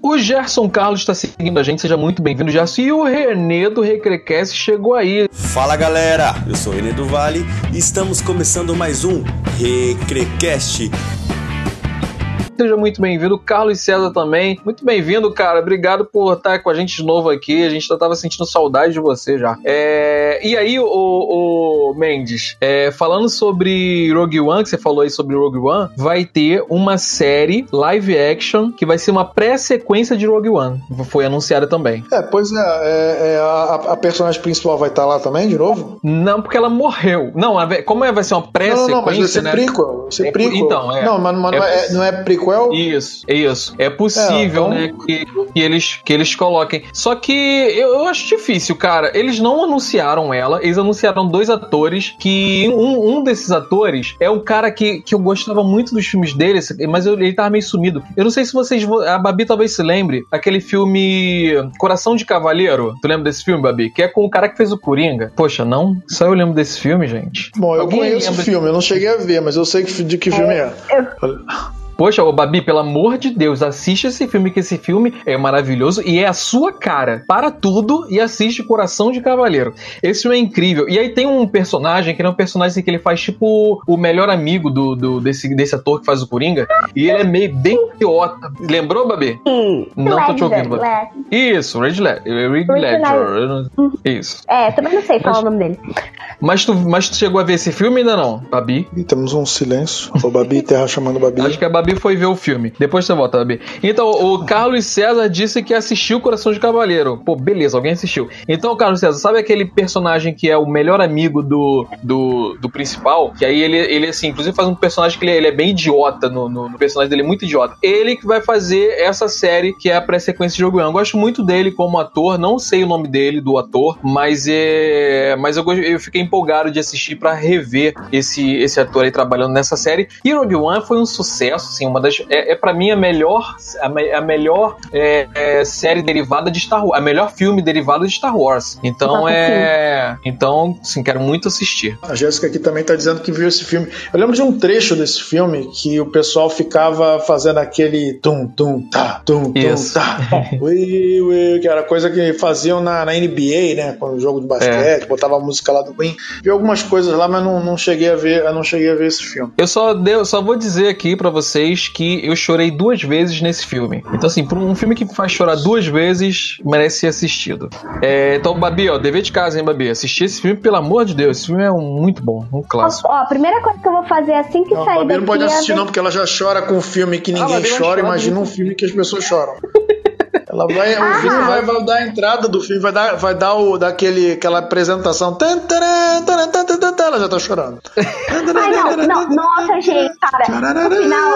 O Gerson Carlos está seguindo a gente, seja muito bem-vindo, Gerson. E o Renê do Recrecast chegou aí. Fala galera, eu sou o Renê do Vale e estamos começando mais um Recrecast Seja muito bem-vindo. Carlos César também. Muito bem-vindo, cara. Obrigado por estar com a gente de novo aqui. A gente já tava sentindo saudade de você já. É... E aí, o, o Mendes, é... falando sobre Rogue One, que você falou aí sobre Rogue One, vai ter uma série live action que vai ser uma pré-sequência de Rogue One. Foi anunciada também. É, pois é. é, é a, a, personagem principal vai estar lá também, de novo? Não, porque ela morreu. Não, como é, vai ser uma pré-sequência, não, não, mas vai ser né? prequel. Vai ser é, prequel. Então, é. Não, mas, mas não, é, não é prequel prequel? Isso, isso. É possível, é, então... né, que, que, eles, que eles coloquem. Só que eu, eu, acho difícil, cara. Eles não anunciaram ela, eles anunciaram dois atores que um, um desses atores é um cara que, que eu gostava muito dos filmes dele, mas eu, ele tava meio sumido. Eu não sei se vocês. A Babi talvez se lembre, aquele filme Coração de Cavaleiro. Tu lembra desse filme, Babi? Que é com o cara que fez o Coringa. Poxa, não? Só eu lembro desse filme, gente. Bom, eu Alguém conheço o filme, eu não cheguei a ver, mas eu sei que, de que filme é. Eu... Poxa, ô Babi, pelo amor de Deus, assiste esse filme, que esse filme é maravilhoso e é a sua cara. Para tudo e assiste Coração de Cavaleiro. Esse filme é incrível. E aí tem um personagem que é um personagem que ele faz tipo o melhor amigo do, do desse, desse ator que faz o Coringa. E ele é meio bem idiota. Lembrou, Babi? Sim. Não tô te ouvindo, Babi. Isso, Red Ledger. Red Ledger. Isso. É, também não sei falar mas, o nome dele. Mas tu, mas tu chegou a ver esse filme ainda não, Babi? E temos um silêncio. O Babi, Terra chamando Babi. Acho que a Babi Babi foi ver o filme. Depois você volta, Babi. Então, o Carlos César disse que assistiu Coração de Cavaleiro. Pô, beleza, alguém assistiu. Então, Carlos César, sabe aquele personagem que é o melhor amigo do, do, do principal? Que aí ele, ele, assim, inclusive faz um personagem que ele, ele é bem idiota no, no, no, personagem dele, muito idiota. Ele que vai fazer essa série que é a pré-sequência de Jogo Eu gosto muito dele como ator, não sei o nome dele, do ator, mas é. Mas eu, eu fiquei empolgado de assistir para rever esse, esse ator aí trabalhando nessa série. E Rogue One foi um sucesso assim, uma das. É, é para mim a melhor, a, me, a melhor é, é, série derivada de Star Wars, a melhor filme derivado de Star Wars. Então é. Então, sim, quero muito assistir. A Jéssica aqui também tá dizendo que viu esse filme. Eu lembro de um trecho desse filme que o pessoal ficava fazendo aquele tum, tum, tá, tum, tum, tá. ui, ui, que era coisa que faziam na, na NBA, né? Quando o jogo de basquete, é. botava a música lá do Queen. Vi algumas coisas lá, mas não, não cheguei a ver, eu não cheguei a ver esse filme. Eu só, deu, só vou dizer aqui para vocês que eu chorei duas vezes nesse filme. Então, assim, por um filme que me faz chorar duas vezes, merece ser assistido. É, então, Babi, ó, dever de casa, hein, Babi? Assistir esse filme, pelo amor de Deus. Esse filme é um, muito bom, um clássico. Ó, a primeira coisa que eu vou fazer assim que não, sair Babi não pode assistir, é... não, porque ela já chora com um filme que ninguém ah, chora. Imagina um filme que as pessoas choram. Ela vai, ah. o filme vai, vai, dar a entrada do filme, vai dar, vai dar o, daquele, aquela apresentação. Ela já tá chorando. Ai, não, não, nossa, gente, cara. No final.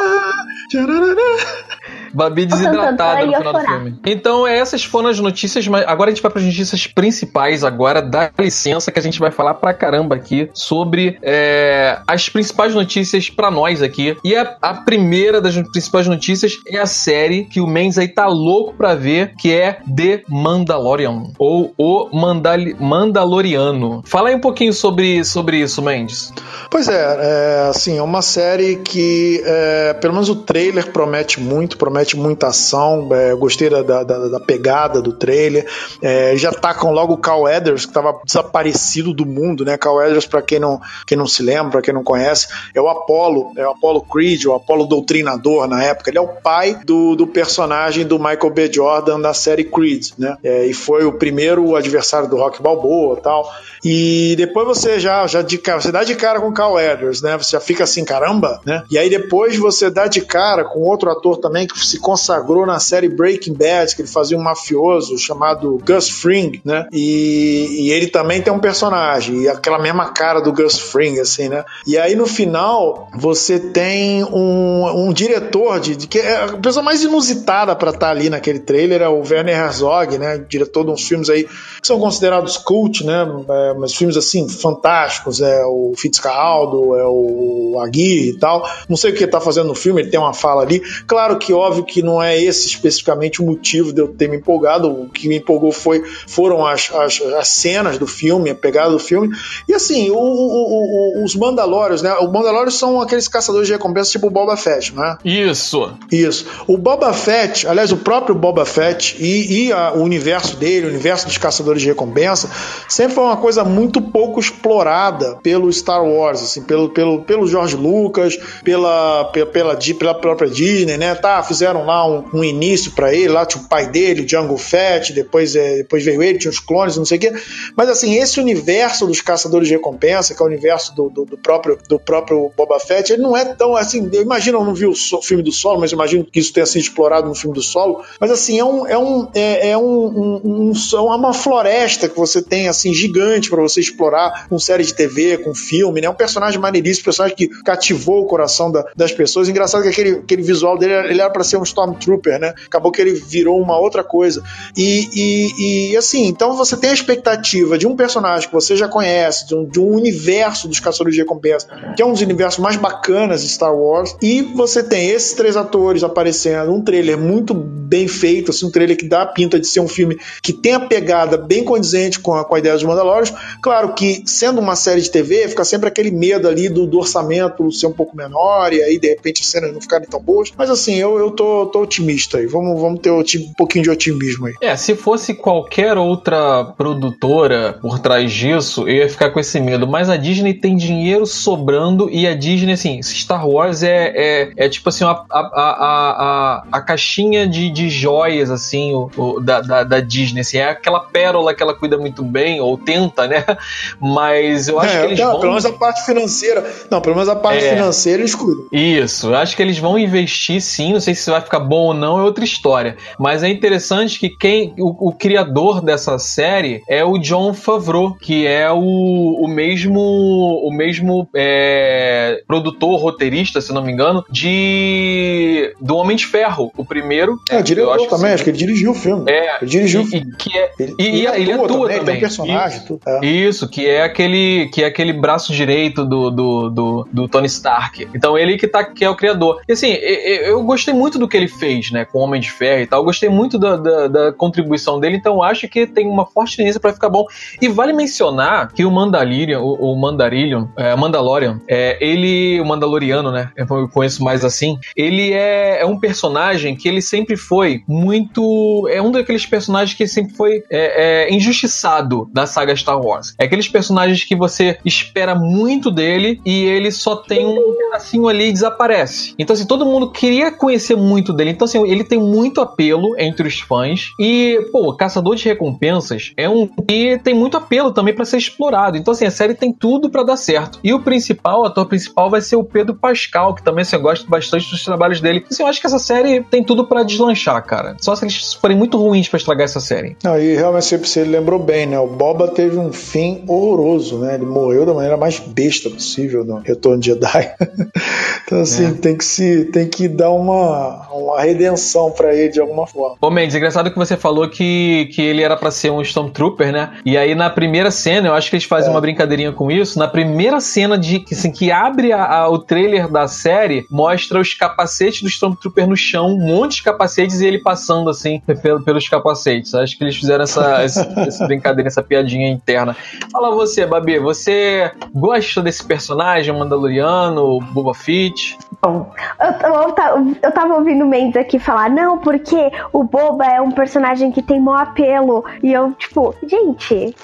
Babi desidratada no final do filme. Então, essas foram as notícias, mas agora a gente vai para as notícias principais agora. Dá licença que a gente vai falar pra caramba aqui sobre é, as principais notícias para nós aqui. E a, a, primeira das principais notícias é a série que o Mendes aí tá louco pra ver, que é The Mandalorian, ou O Mandal Mandaloriano. Fala aí um pouquinho sobre, sobre isso, Mendes. Pois é, é assim, é uma série que, é, pelo menos o trailer promete muito, promete promete muita ação. É, gostei da, da, da, pegada do trailer. É, já com logo o Cal Eders, que estava desaparecido do mundo, né? Cal Eders, para quem não, quem não se lembra, para quem não conhece, é o Apollo, é o Apollo Creed, o Apollo Doutrinador na época. Ele é o pai do, do personagem do Michael B. Jordan da série Creed, né? É, e foi o primeiro adversário do Rock Balboa tal. E depois você já, já de cara, você dá de cara com o Cal Eders, né? Você já fica assim, caramba, né? E aí depois você dá de cara com outro ator também que se consagrou na série Breaking Bad, que ele fazia um mafioso chamado Gus Fring, né? E, e ele também tem um personagem, aquela mesma cara do Gus Fring, assim, né? E aí no final você tem um, um diretor de, de que é a pessoa mais inusitada para estar tá ali naquele trailer é o Werner Herzog, né? Diretor de uns filmes aí que são considerados cult, né? É, mas filmes assim fantásticos, é o Fitzcarraldo, é o Aguirre e tal. Não sei o que ele tá fazendo no filme, ele tem uma fala ali. Claro que óbvio óbvio que não é esse especificamente o motivo de eu ter me empolgado. O que me empolgou foi, foram as, as, as cenas do filme, a pegada do filme. E assim, o, o, o, os Mandalórios, né? Os Mandalórios são aqueles caçadores de recompensa tipo o Boba Fett, né? Isso. Isso. O Boba Fett, aliás, o próprio Boba Fett e, e a, o universo dele, o universo dos caçadores de recompensa, sempre foi uma coisa muito pouco explorada pelo Star Wars, assim, pelo, pelo, pelo George Lucas, pela, pela, pela, pela própria Disney, né? Tá, fizeram fizeram lá um, um início para ele, lá tinha o pai dele, Django Fett, depois, é, depois veio ele, tinha os clones, não sei o quê. Mas assim, esse universo dos caçadores de recompensa, que é o universo do, do, do próprio, do próprio Boba Fett, ele não é tão assim. Eu imagino, eu não vi o filme do solo, mas imagino que isso tenha sido explorado no filme do solo. Mas assim, é um. É, um, é, é um, um, um, é uma floresta que você tem assim, gigante para você explorar com série de TV, com filme, né? É um personagem maneiríssimo, um personagem que cativou o coração da, das pessoas. Engraçado que aquele, aquele visual dele ele era para ser um Stormtrooper, né? Acabou que ele virou uma outra coisa. E, e, e assim, então você tem a expectativa de um personagem que você já conhece, de um, de um universo dos Caçadores de Recompensa, que é um dos universos mais bacanas de Star Wars, e você tem esses três atores aparecendo, um trailer muito bem feito, assim, um trailer que dá a pinta de ser um filme que tem a pegada bem condizente com a, com a ideia dos Mandalorians. Claro que, sendo uma série de TV, fica sempre aquele medo ali do, do orçamento ser um pouco menor, e aí de repente as cenas não ficarem tão boas. Mas assim, eu, eu tô tô, otimista aí. Vamos, vamos ter um pouquinho de otimismo aí. É, se fosse qualquer outra produtora por trás disso, eu ia ficar com esse medo. Mas a Disney tem dinheiro sobrando e a Disney, assim, Star Wars é, é, é tipo assim, a, a, a, a, caixinha de, de joias, assim, o, o da, da, da, Disney. Assim, é aquela pérola que ela cuida muito bem, ou tenta, né? Mas eu acho é, que eles vão... Pelo menos a parte financeira. Não, pelo menos a parte é, financeira eles cuidam. Isso, eu acho que eles vão investir sim. Não sei se vai ficar bom ou não é outra história. Mas é interessante que quem o, o criador dessa série é o John Favreau, que é o, o mesmo o mesmo é, produtor, roteirista, se não me engano, de do Homem de Ferro, o primeiro. É, diretor acho também, acho que ele dirigiu o filme. É, ele dirigiu e, o filme. Que é, ele, e, ele, ele atua, atua também, também. Ele um personagem, Isso, tudo, é. Isso, que é aquele que é aquele braço direito do, do, do, do, Tony Stark. Então ele que tá que é o criador. E assim, eu, eu gostei muito do que ele fez, né, com Homem de Ferro e tal. Gostei muito da, da, da contribuição dele, então acho que tem uma forte tendência para ficar bom. E vale mencionar que o Mandalorian, o, o Mandarillion, é, Mandalorian, é, ele, o Mandaloriano, né, eu conheço mais assim, ele é, é um personagem que ele sempre foi muito, é um daqueles personagens que sempre foi é, é, injustiçado da saga Star Wars. É aqueles personagens que você espera muito dele e ele só tem um pedacinho ali e desaparece. Então, assim, todo mundo queria conhecer muito dele. Então, assim, ele tem muito apelo entre os fãs. E, pô, Caçador de Recompensas é um que tem muito apelo também para ser explorado. Então, assim, a série tem tudo para dar certo. E o principal, o ator principal, vai ser o Pedro Pascal, que também você assim, gosta bastante dos trabalhos dele. Assim, eu acho que essa série tem tudo para deslanchar, cara. Só se eles forem muito ruins para estragar essa série. Não, e realmente você lembrou bem, né? O Boba teve um fim horroroso, né? Ele morreu da maneira mais besta possível no Retorno de Jedi. então, assim, é. tem que se tem que dar uma, uma redenção para ele de alguma forma. Ô, Mendes, engraçado que você falou que, que ele era para ser um Stormtrooper, né? E aí na primeira cena, eu acho que eles fazem é. uma brincadeirinha com isso. Na primeira cena de assim, que abre a, a, o trailer da série, mostra os capacetes do Stormtrooper no chão, um monte de capacetes e ele passando assim pelo, pelos capacetes. Acho que eles fizeram essa, essa, essa brincadeira, essa piadinha interna. Fala você, Babi, você gosta desse personagem, Mandaloriano, Boba Fett? Bom, eu, eu, eu tava ouvindo o Mendes aqui falar, não, porque o Boba é um personagem que tem maior apelo. E eu, tipo, gente,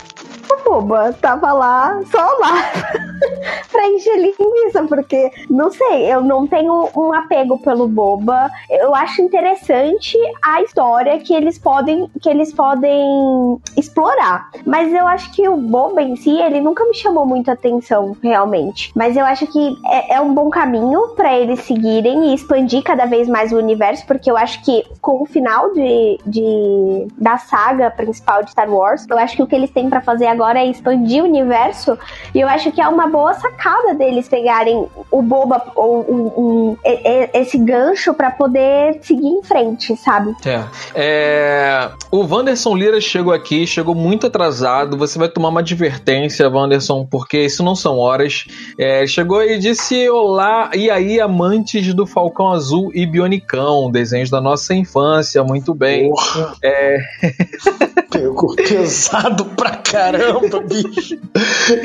o Boba tava lá, só lá, pra encher linguiça, porque, não sei, eu não tenho um apego pelo Boba. Eu acho interessante a história que eles podem, que eles podem explorar. Mas eu acho que o Boba em si, ele nunca me chamou muita atenção, realmente. Mas eu acho que é, é um bom caminho para eles seguirem e expandir cada vez mais o universo, porque eu acho que com o final de, de da saga principal de Star Wars, eu acho que o que eles têm para fazer agora é expandir o universo. E eu acho que é uma boa sacada deles pegarem o Boba ou um, um, esse gancho para poder seguir em frente, sabe? É. é. O Wanderson Lira chegou aqui, chegou muito atrasado. Você vai tomar uma advertência, Wanderson, porque isso não são horas. É, chegou e disse: Olá, e aí, amantes do Falcão Azul e Bionicão, desenhos da nossa infância, muito bem. Porra. É. Pegou pesado pra caramba, bicho.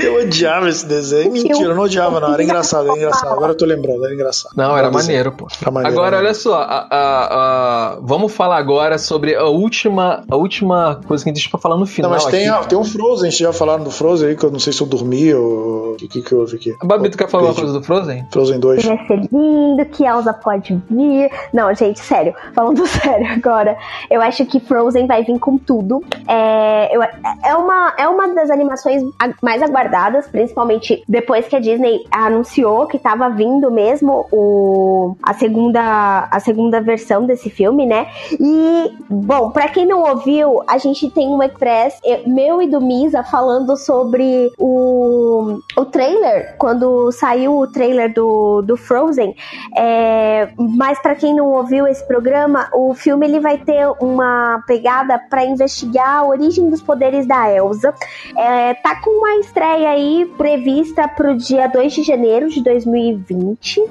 Eu odiava esse desenho. Mentira, eu não odiava, não. Era engraçado, era engraçado. Agora eu tô lembrando, era engraçado. Não, era maneiro, pô. Era maneiro, agora, olha só, a, a, a, vamos falar agora sobre a última, a última coisa que a gente deixa pra falar no final. Não, mas tem, tem um Frozen, a gente já falaram do Frozen aí, que eu não sei se eu dormi ou o que, que, que houve aqui. A Babi, tu quer falar uma coisa do Frozen? Frozen 2. Vai ser lindo, que Elsa pode vir. Não, gente, sério, falando sério agora, eu acho que Frozen vai vir com tudo. É, eu, é, uma, é uma das animações mais aguardadas, principalmente depois que a Disney anunciou que estava vindo mesmo o, a, segunda, a segunda versão desse filme, né? E, bom, para quem não ouviu, a gente tem um express meu e do Misa falando sobre o, o trailer, quando saiu o trailer do, do Frozen. É, mas para quem não ouviu esse programa, o filme ele vai ter uma pegada para investigar a origem dos poderes da Elsa. É, tá com uma estreia aí prevista pro dia 2 de janeiro de 2020.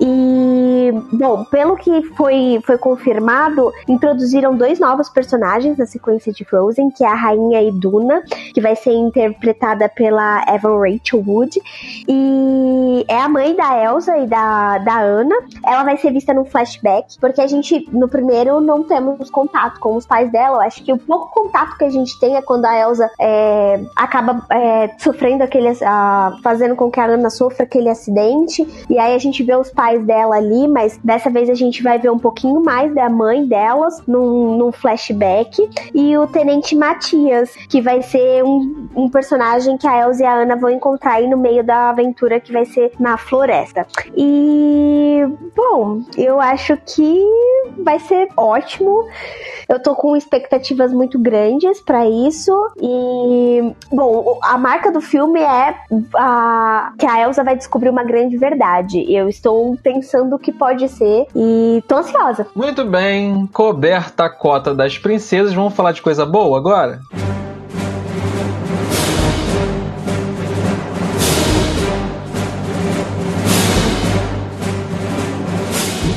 E, bom, pelo que foi, foi confirmado, introduziram dois novos personagens na sequência de Frozen, que é a Rainha Iduna, que vai ser interpretada pela Evan Rachel Wood, e é a mãe da Elsa e da, da Anna. Ela vai ser vista no flashback, porque a gente, no primeiro, não temos contato com os pais dela. Eu acho que o pouco contato que a gente tem é quando a Elsa é, acaba é, sofrendo aquele. Uh, fazendo com que a Anna sofra aquele acidente, e aí a gente vê os pais dela ali, mas dessa vez a gente vai ver um pouquinho mais da mãe delas num, num flashback. E o Tenente Matias, que vai ser um, um personagem que a Elsa e a Ana vão encontrar aí no meio da aventura que vai ser na floresta. E bom, eu acho que vai ser ótimo. Eu tô com expectativas muito grandes para isso. E, bom, a marca do filme é a, que a Elsa vai descobrir uma grande verdade. Eu estou pensando o que pode ser e tô ansiosa. Muito bem, coberta a cota das princesas, vamos falar de coisa boa agora?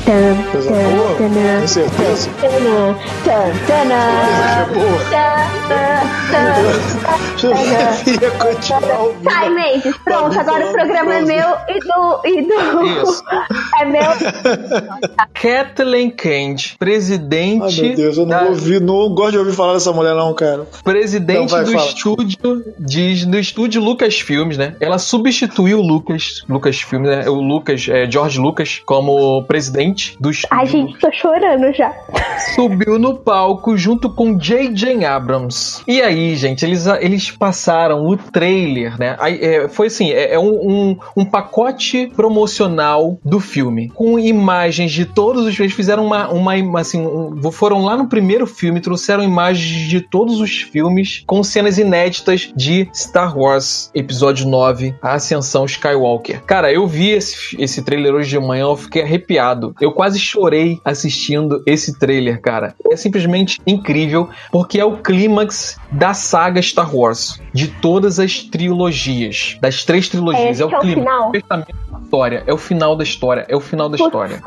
Coisa boa? Tem certeza? Ia continuar ouvindo. Sai, Mendes, pronto, agora o programa é meu e do. E do... Isso. É meu. Kathleen Kent, presidente. Ai, meu Deus, eu não da... ouvi, não gosto de ouvir falar dessa mulher, não, cara. Presidente não, do estúdio de, do estúdio Lucas Filmes, né? Ela substituiu o Lucas, Lucas Filmes, né? O Lucas, é, George Lucas, como presidente do estúdio. Ai, gente, tô chorando já. Subiu no palco junto com J.J. Abrams. E aí, gente, eles, eles passaram o trailer, né? Aí, é, foi assim, é, é um, um, um, pacote promocional do filme, com imagens de todos os filmes. Fizeram uma, uma assim, um, foram lá no primeiro filme, trouxeram imagens de todos os filmes, com cenas inéditas de Star Wars Episódio 9, A Ascensão Skywalker. Cara, eu vi esse, esse trailer hoje de manhã, eu fiquei arrepiado. Eu quase chorei assistindo esse trailer, cara. É simplesmente incrível, porque é o clímax da saga Star Wars, de todas as trilogias, das três trilogias. É, é o clímax. É o história, é o final da história, é o final da história.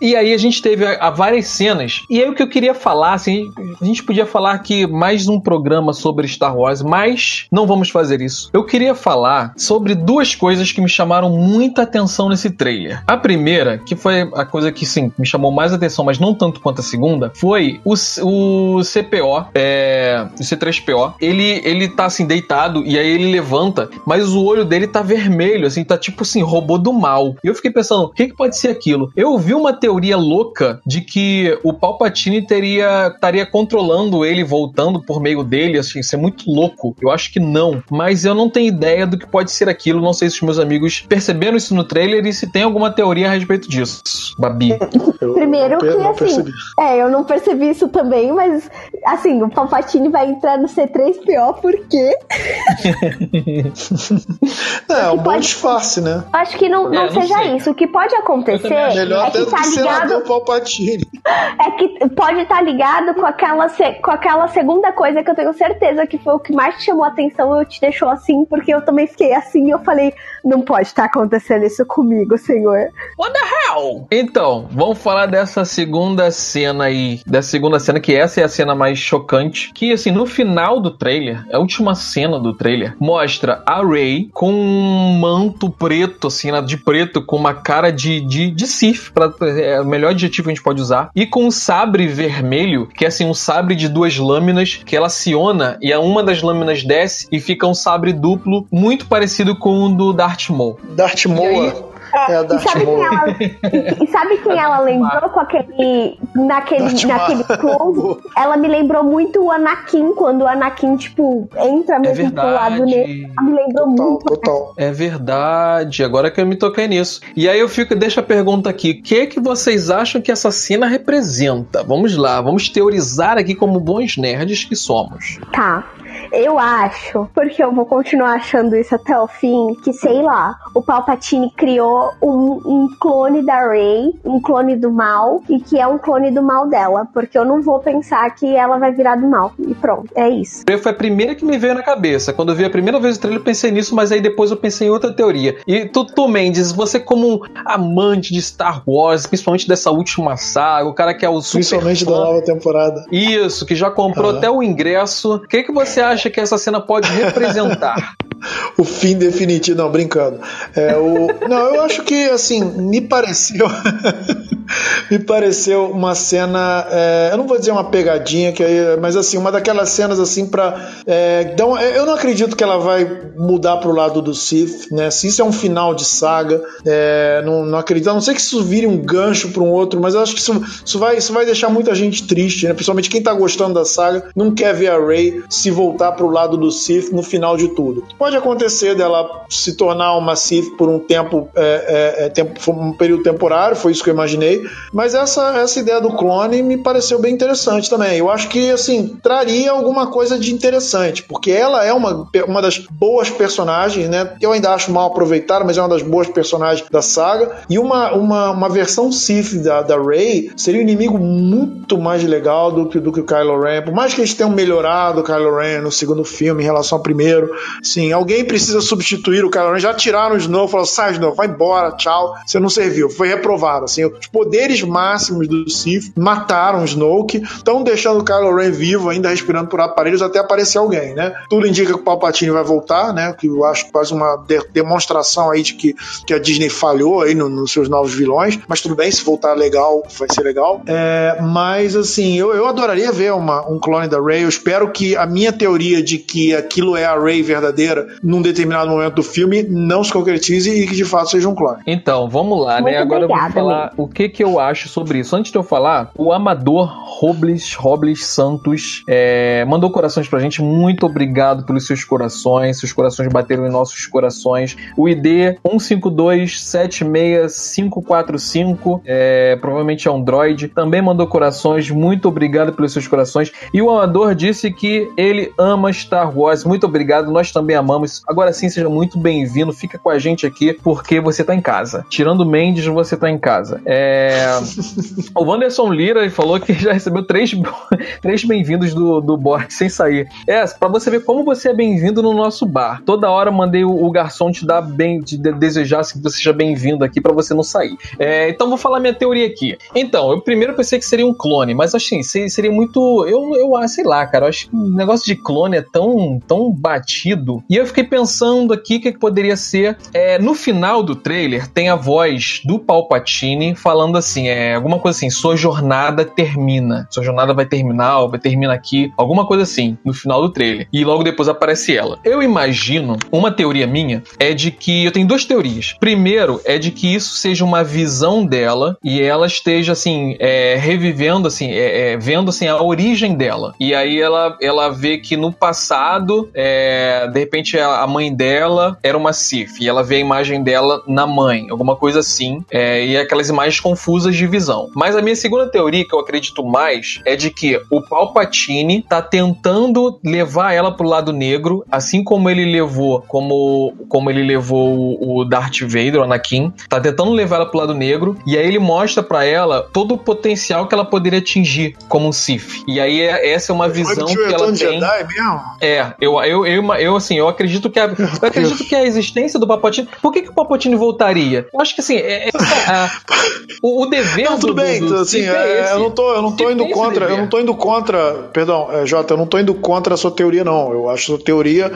E aí a gente teve a, a, várias cenas. E aí o que eu queria falar, assim, a gente podia falar aqui mais um programa sobre Star Wars, mas não vamos fazer isso. Eu queria falar sobre duas coisas que me chamaram muita atenção nesse trailer. A primeira, que foi a coisa que sim, me chamou mais atenção, mas não tanto quanto a segunda, foi o, o CPO, é, o C3PO. Ele, ele tá assim, deitado, e aí ele levanta, mas o olho dele tá vermelho, assim, tá tipo assim, robô do mal. E eu fiquei pensando, o que, que pode ser aquilo? Eu vi uma teoria louca de que o Palpatine teria estaria controlando ele voltando por meio dele, assim, isso é muito louco. Eu acho que não, mas eu não tenho ideia do que pode ser aquilo. Não sei se os meus amigos perceberam isso no trailer e se tem alguma teoria a respeito disso. Babi. Primeiro que assim, percebi. é, eu não percebi isso também, mas assim, o Palpatine vai entrar no C3PO por quê? é, é um bom disfarce, né? Acho que não, não é, seja não isso. O que pode acontecer é que tá ligado. Palpatine. É que pode estar tá ligado com aquela, com aquela segunda coisa que eu tenho certeza que foi o que mais te chamou a atenção e te deixou assim, porque eu também fiquei assim e eu falei, não pode estar tá acontecendo isso comigo, senhor. What the hell? Então, vamos falar dessa segunda cena aí, dessa segunda cena, que essa é a cena mais chocante, que assim, no final do trailer, a última cena do trailer, mostra a Rey com um manto preto, assim, de preto, com uma cara de, de, de Sith, pra é o melhor adjetivo que a gente pode usar. E com um sabre vermelho, que é assim, um sabre de duas lâminas, que ela aciona e a uma das lâminas desce e fica um sabre duplo, muito parecido com o do Darth Maul. Darth Maul. É, é e, sabe quem ela, e, sabe quem ela lembrou com aquele. Naquele, naquele close? Ela me lembrou muito o Anakin, quando o Anakin, tipo, entra mesmo é pro lado nele. Ela me lembrou total, muito. Total. É verdade. Agora que eu me toquei nisso. E aí eu fico, deixa a pergunta aqui: o que, que vocês acham que essa cena representa? Vamos lá, vamos teorizar aqui como bons nerds que somos. Tá. Eu acho, porque eu vou continuar achando isso até o fim, que sei lá, o Palpatine criou um, um clone da Rey, um clone do mal, e que é um clone do mal dela, porque eu não vou pensar que ela vai virar do mal. E pronto, é isso. Foi a primeira que me veio na cabeça. Quando eu vi a primeira vez o trailer, eu pensei nisso, mas aí depois eu pensei em outra teoria. E Tutu Mendes, você como um amante de Star Wars, principalmente dessa última saga, o cara que é o super Principalmente fã, da nova temporada. Isso, que já comprou até o ingresso. O que, que você acha que essa cena pode representar? o fim definitivo. Não, brincando. É, o... Não, eu acho que, assim, me pareceu. me pareceu uma cena. É... eu não vou dizer uma pegadinha, que aí, mas assim, uma daquelas cenas assim para. É... Então, eu não acredito que ela vai mudar pro lado do Sith, né? Se isso é um final de saga, é... não, não acredito. A não sei que isso vire um gancho para um outro, mas eu acho que isso, isso, vai, isso vai deixar muita gente triste, né? Principalmente quem tá gostando da saga, não quer ver a Rey se voltar pro lado do Sith no final de tudo. Pode acontecer dela se tornar uma Sith por um tempo, é, é, é, tempo um período temporário, foi isso que eu imaginei, mas essa, essa ideia do clone me pareceu bem interessante também. Eu acho que, assim, traria alguma coisa de interessante, porque ela é uma, uma das boas personagens, né? Eu ainda acho mal aproveitada, mas é uma das boas personagens da saga. E uma, uma, uma versão Sith da, da Rey seria um inimigo muito mais legal do que, do que o Kylo Ren. Por mais que eles tenham melhorado o Kylo Ren no segundo filme em relação ao primeiro, sim, alguém precisa substituir o Kylo. Já tiraram o Snow, falaram, sai Snow, vai embora, tchau. Você não serviu, foi reprovado. Assim, os poderes máximos do Sith mataram o Snoke, estão deixando o Kylo Ren vivo, ainda respirando por aparelhos até aparecer alguém, né? Tudo indica que o Palpatine vai voltar, né? Que eu acho quase uma de demonstração aí de que, que a Disney falhou aí no, nos seus novos vilões, mas tudo bem, se voltar legal, vai ser legal. É, mas assim, eu, eu adoraria ver uma, um clone da Rey. Eu espero que a minha teoria de que aquilo é a Rey verdadeira num determinado momento do filme não se concretize e que de fato seja um clone. Então, vamos lá, né? Muito né? Agora obrigada, eu vou falar o que, que eu acho sobre isso. Antes de eu falar, o amador Robles, Robles Santos é, mandou corações pra gente. Muito obrigado pelos seus corações. Seus corações bateram em nossos corações. O ID 152-76545, é, provavelmente é um droid, também mandou corações. Muito obrigado pelos seus corações. E o amador disse que ele ama Star Wars. Muito obrigado, nós também amamos. Agora sim, seja muito bem-vindo. Fica com a gente aqui porque você tá em casa. Tirando Mendes, você tá em casa. É... o Wanderson Lira falou que já recebeu três, três bem-vindos do, do Borg sem sair. É, pra você ver como você é bem-vindo no nosso bar. Toda hora mandei o, o garçom te dar bem, te desejar que você seja bem-vindo aqui para você não sair. É, então vou falar minha teoria aqui. Então, eu primeiro pensei que seria um clone, mas assim, seria muito. Eu, eu ah, sei lá, cara, eu acho que o negócio de clone é tão, tão batido. E eu fiquei pensando aqui o que, que poderia ser. É, no final do trailer tem a voz do Palpatine falando assim: é alguma coisa assim, sua jornada termina. Sua jornada vai terminar, vai terminar aqui, alguma coisa assim, no final do trailer. E logo depois aparece ela. Eu imagino, uma teoria minha é de que eu tenho duas teorias. Primeiro é de que isso seja uma visão dela e ela esteja assim é, revivendo assim, é, é, vendo assim a origem dela. E aí ela ela vê que no passado, é, de repente a mãe dela era uma Sith e ela vê a imagem dela na mãe, alguma coisa assim, é, e aquelas imagens confusas de visão. Mas a minha segunda teoria que eu acredito mais é de que o Palpatine tá tentando levar ela pro lado negro, assim como ele levou, como como ele levou o Darth Vader, o Anakin, tá tentando levar ela pro lado negro, e aí ele mostra para ela todo o potencial que ela poderia atingir como um Sith. E aí é, essa é uma visão que ela tem. Jedi mesmo? É, eu, eu, eu, eu, assim, eu acredito que a, eu acredito que a existência do Palpatine. Por que, que o Palpatine voltaria? Eu acho que assim, é, é, é o, o, dever não, tudo do, bem, do, assim, é, eu não tô, eu não tô indo contra, eu não tô indo contra, perdão, é, Jota, eu não tô indo contra a sua teoria, não. Eu acho a sua teoria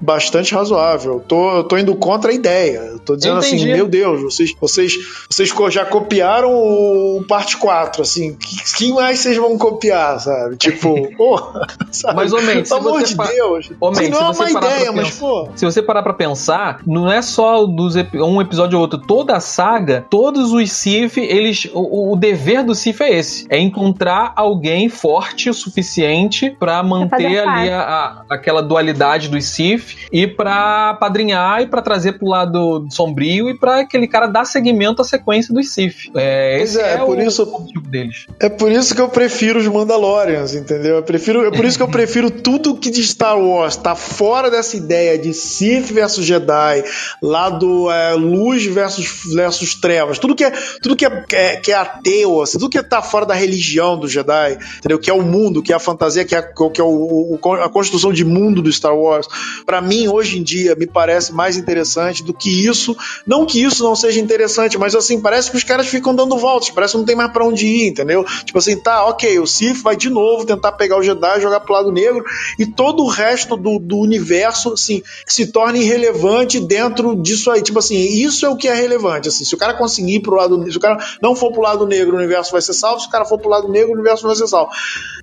bastante razoável. Eu tô, eu tô indo contra a ideia. Eu tô dizendo assim, meu Deus, vocês, vocês, vocês já copiaram o parte 4, assim, que, que mais vocês vão copiar, sabe? Tipo, porra, sabe? Mais ou menos. Pelo amor de Deus. Ô, não é uma ideia, mas, pô. Se você parar pra pensar, não é só dos um episódio ou outro, toda a saga, todos os Sith, eles. O, o dever do Sith é esse: é encontrar alguém forte o suficiente para manter ali a, a, aquela dualidade dos Sith e para padrinhar e para trazer pro lado sombrio e para aquele cara dar seguimento à sequência dos Sith. É, esse é, é, é por o, isso, objetivo deles. É por isso que eu prefiro os Mandalorians, entendeu? Eu prefiro, é por isso que eu prefiro tudo que de Star Wars tá fora dessa ideia de Sith versus Jedi, lado é, luz versus, versus trevas, tudo que é tudo que é, é, que é ateu, assim, tudo que tá fora da religião do Jedi, entendeu? Que é o mundo, que é a fantasia, que é, que é o, o, a construção de mundo do Star Wars. Para mim, hoje em dia, me parece mais interessante do que isso. Não que isso não seja interessante, mas assim, parece que os caras ficam dando voltas, parece que não tem mais para onde ir, entendeu? Tipo assim, tá, ok, o Sith vai de novo tentar pegar o Jedi, jogar pro lado negro e todo o resto do, do universo, assim, se torna irrelevante dentro disso aí. Tipo assim, isso é o que é relevante. Assim, se o cara conseguir ir pro lado, se o cara não for pro lado negro, o universo vai ser salvo. Se o cara for pro lado negro, o universo vai ser salvo.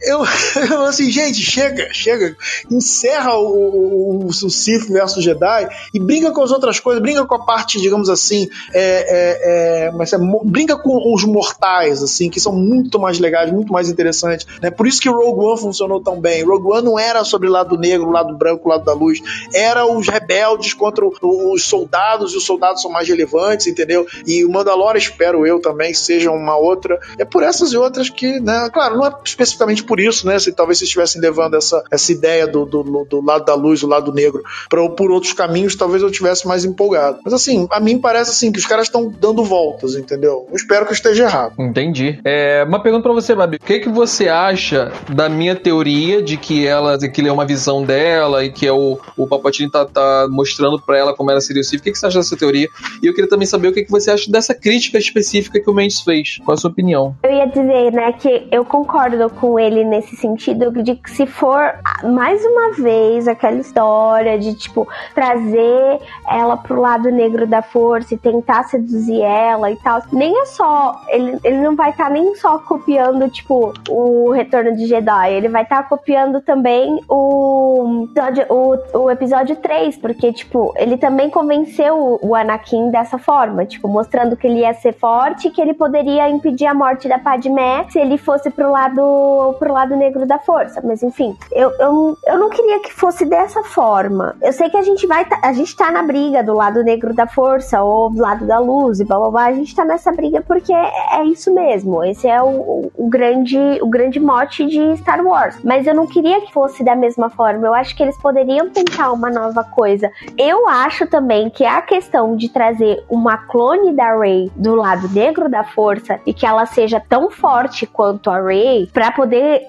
Eu, eu assim, gente, chega, chega, encerra o, o, o Sith versus Jedi e brinca com as outras coisas, brinca com a parte, digamos assim, é, é, é, mas é, brinca com os mortais, assim, que são muito mais legais, muito mais interessantes. Né? Por isso que Rogue One funcionou tão bem. Rogue One não era sobre lado negro, lado branco, lado da luz, era os rebeldes contra os soldados, e os soldados são mais relevantes, entendeu? E o Mandalorian, espero eu também seja uma outra. É por essas e outras que, né, claro, não é especificamente por isso, né, se talvez se estivessem levando essa, essa ideia do, do, do lado da luz, do lado negro, pra, por outros caminhos, talvez eu tivesse mais empolgado. Mas assim, a mim parece assim que os caras estão dando voltas, entendeu? Eu espero que eu esteja errado. Entendi. É, uma pergunta para você, Babi. O que, que você acha da minha teoria de que ela, de que é uma visão dela e que é o, o Palpatine tá, tá mostrando para ela como ela seria o Sith? O que, que você acha dessa teoria? E eu queria também saber o que, que você acha dessa crítica específica que o Mendes fez. Qual a sua opinião? Eu ia dizer, né, que eu concordo com ele nesse sentido de que se for mais uma vez aquela história de, tipo, trazer ela pro lado negro da força e tentar seduzir ela e tal, nem é só. Ele, ele não vai estar tá nem só copiando, tipo, o Retorno de Jedi, ele vai estar tá copiando também o o, o episódio 3, porque, tipo, ele também convenceu o Anakin dessa forma, tipo, mostrando que ele ia ser forte que ele poderia impedir a morte da Padmé se ele fosse pro lado, pro lado negro da força. Mas enfim, eu, eu, eu não queria que fosse dessa forma. Eu sei que a gente vai, tá, a gente tá na briga do lado negro da força ou do lado da luz e blá blá blá. A gente tá nessa briga porque é, é isso mesmo. Esse é o, o, grande, o grande mote de Star Wars. Mas eu não queria que fosse da mesma forma. Eu acho que eles poderiam tentar uma nova coisa. Eu acho também que a questão de trazer uma clone da Rey do lado negro da força e que ela seja tão forte quanto a Rey para poder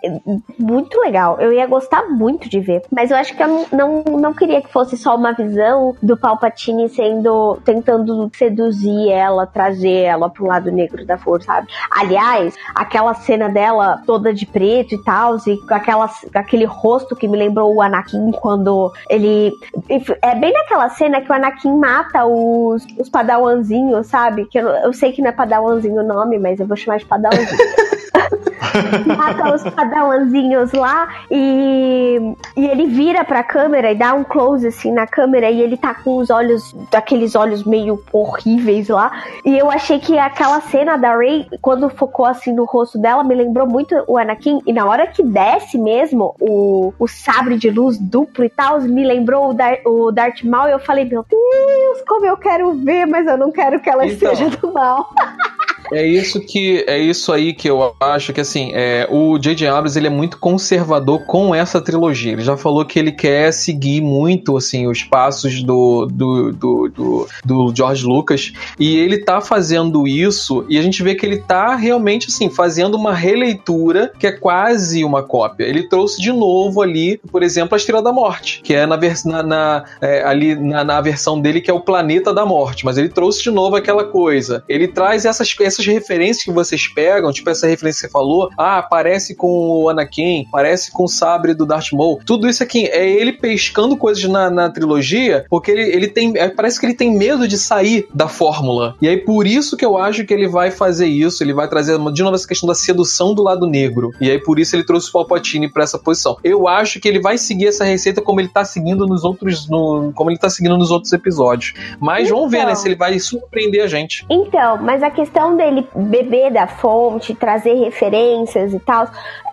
muito legal. Eu ia gostar muito de ver, mas eu acho que eu não, não, queria que fosse só uma visão do Palpatine sendo tentando seduzir ela, trazer ela pro lado negro da força, sabe? Aliás, aquela cena dela toda de preto e tal, e com aquela, aquele rosto que me lembrou o Anakin quando ele é bem naquela cena que o Anakin mata os, os padawanzinhos, sabe? Que eu, eu sei que não é padawanzinho o nome, mas eu vou chamar de padawanzinho. mata os padawanzinhos lá e, e ele vira pra câmera e dá um close assim na câmera e ele tá com os olhos, aqueles olhos meio horríveis lá. E eu achei que aquela cena da Rey, quando focou assim no rosto dela, me lembrou muito o Anakin. E na hora que desce mesmo o, o sabre de luz duplo e tal, me lembrou o, Dar, o Darth Maul. E eu falei, meu Deus, como eu quero ver, mas eu não quero que ela então, seja do mal. É isso que é isso aí que eu acho que assim, é, o J.J. Abrams ele é muito conservador com essa trilogia. Ele já falou que ele quer seguir muito assim os passos do, do, do, do, do George Lucas e ele tá fazendo isso e a gente vê que ele tá realmente assim fazendo uma releitura que é quase uma cópia. Ele trouxe de novo ali, por exemplo, a Estrela da Morte, que é na, na, na é, ali na, na versão dele que é o Planeta da Morte, mas ele trouxe de novo aquela coisa. Ele traz essas, essas essas referências que vocês pegam, tipo essa referência que você falou, ah, parece com o Anakin, parece com o sabre do Darth Maul. Tudo isso aqui é ele pescando coisas na, na trilogia, porque ele, ele tem. É, parece que ele tem medo de sair da fórmula. E aí, por isso que eu acho que ele vai fazer isso, ele vai trazer de novo essa questão da sedução do lado negro. E aí, por isso, ele trouxe o Palpatine pra essa posição. Eu acho que ele vai seguir essa receita como ele tá seguindo nos outros. No, como ele tá seguindo nos outros episódios. Mas então, vamos ver, né? Se ele vai surpreender a gente. Então, mas a questão dele ele beber da fonte, trazer referências e tal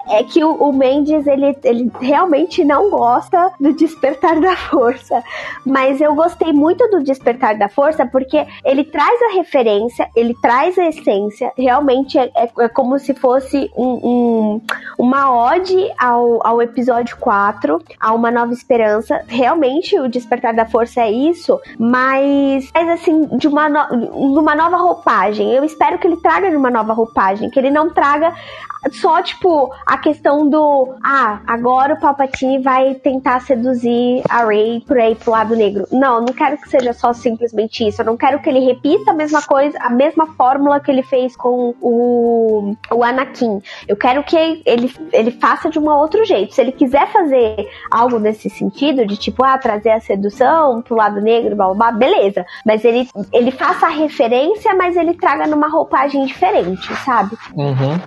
é que o, o, Mendes ele, ele realmente não gosta do Despertar da Força, mas eu gostei muito do Despertar da Força porque ele traz a referência, ele traz a essência, realmente é, é, é como se fosse um, um, uma ode ao, ao episódio 4, a Uma Nova Esperança. Realmente o Despertar da Força é isso, mas, mas assim, de uma, no, uma nova roupagem. Eu espero que ele traga uma nova roupagem, que ele não traga só, tipo, a questão do ah, agora o Palpatine vai tentar seduzir a Rey por aí pro lado negro. Não, não quero que seja só simplesmente isso. Eu não quero que ele repita a mesma coisa, a mesma fórmula que ele fez com o, o Anakin. Eu quero que ele, ele faça de um outro jeito. Se ele quiser fazer algo nesse sentido, de tipo, ah, trazer a sedução pro lado negro, blá, blá, blá beleza. Mas ele, ele faça a referência, mas ele traga numa roupagem diferente, sabe? Uhum.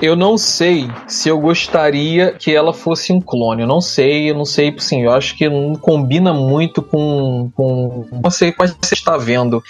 Eu não sei se eu gostaria que ela fosse um clone. Eu não sei, eu não sei, sim, eu acho que não combina muito com. com não sei quais você está vendo.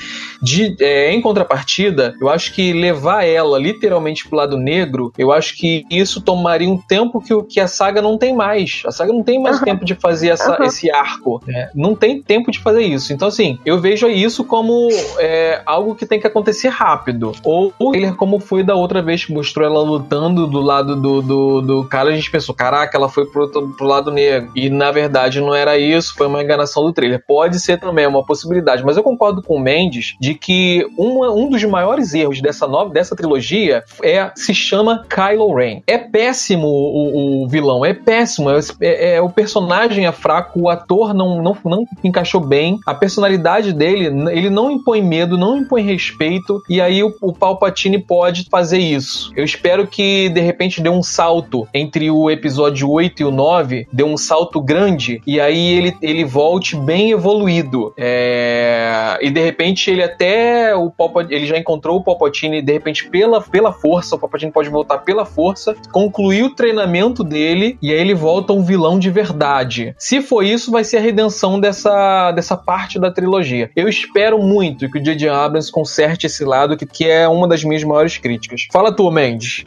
De, é, em contrapartida, eu acho que levar ela literalmente pro lado negro, eu acho que isso tomaria um tempo que, que a saga não tem mais. A saga não tem mais uhum. tempo de fazer essa, uhum. esse arco. Né? Não tem tempo de fazer isso. Então, assim, eu vejo isso como é, algo que tem que acontecer rápido. Ou ele, como foi da outra vez que mostrou ela lutando do lado do, do, do cara, a gente pensou, caraca, ela foi pro, pro lado negro. E na verdade não era isso, foi uma enganação do trailer. Pode ser também, é uma possibilidade. Mas eu concordo com o Mendes de que uma, um dos maiores erros dessa nova, dessa trilogia é se chama Kylo Ren. É péssimo o, o vilão, é péssimo. É, é, é, o personagem é fraco, o ator não, não, não encaixou bem, a personalidade dele, ele não impõe medo, não impõe respeito, e aí o, o Palpatine pode fazer isso. Eu espero que de repente dê um salto entre o episódio 8 e o 9, dê um salto grande, e aí ele, ele volte bem evoluído. É... E de repente ele até o ele já encontrou o Palpatine, de repente pela, pela força, o Palpatine pode voltar pela força, concluir o treinamento dele, e aí ele volta um vilão de verdade. Se for isso, vai ser a redenção dessa, dessa parte da trilogia. Eu espero muito que o J.J. Abrams conserte esse lado, que, que é uma das minhas maiores críticas. Fala tu, Mendes.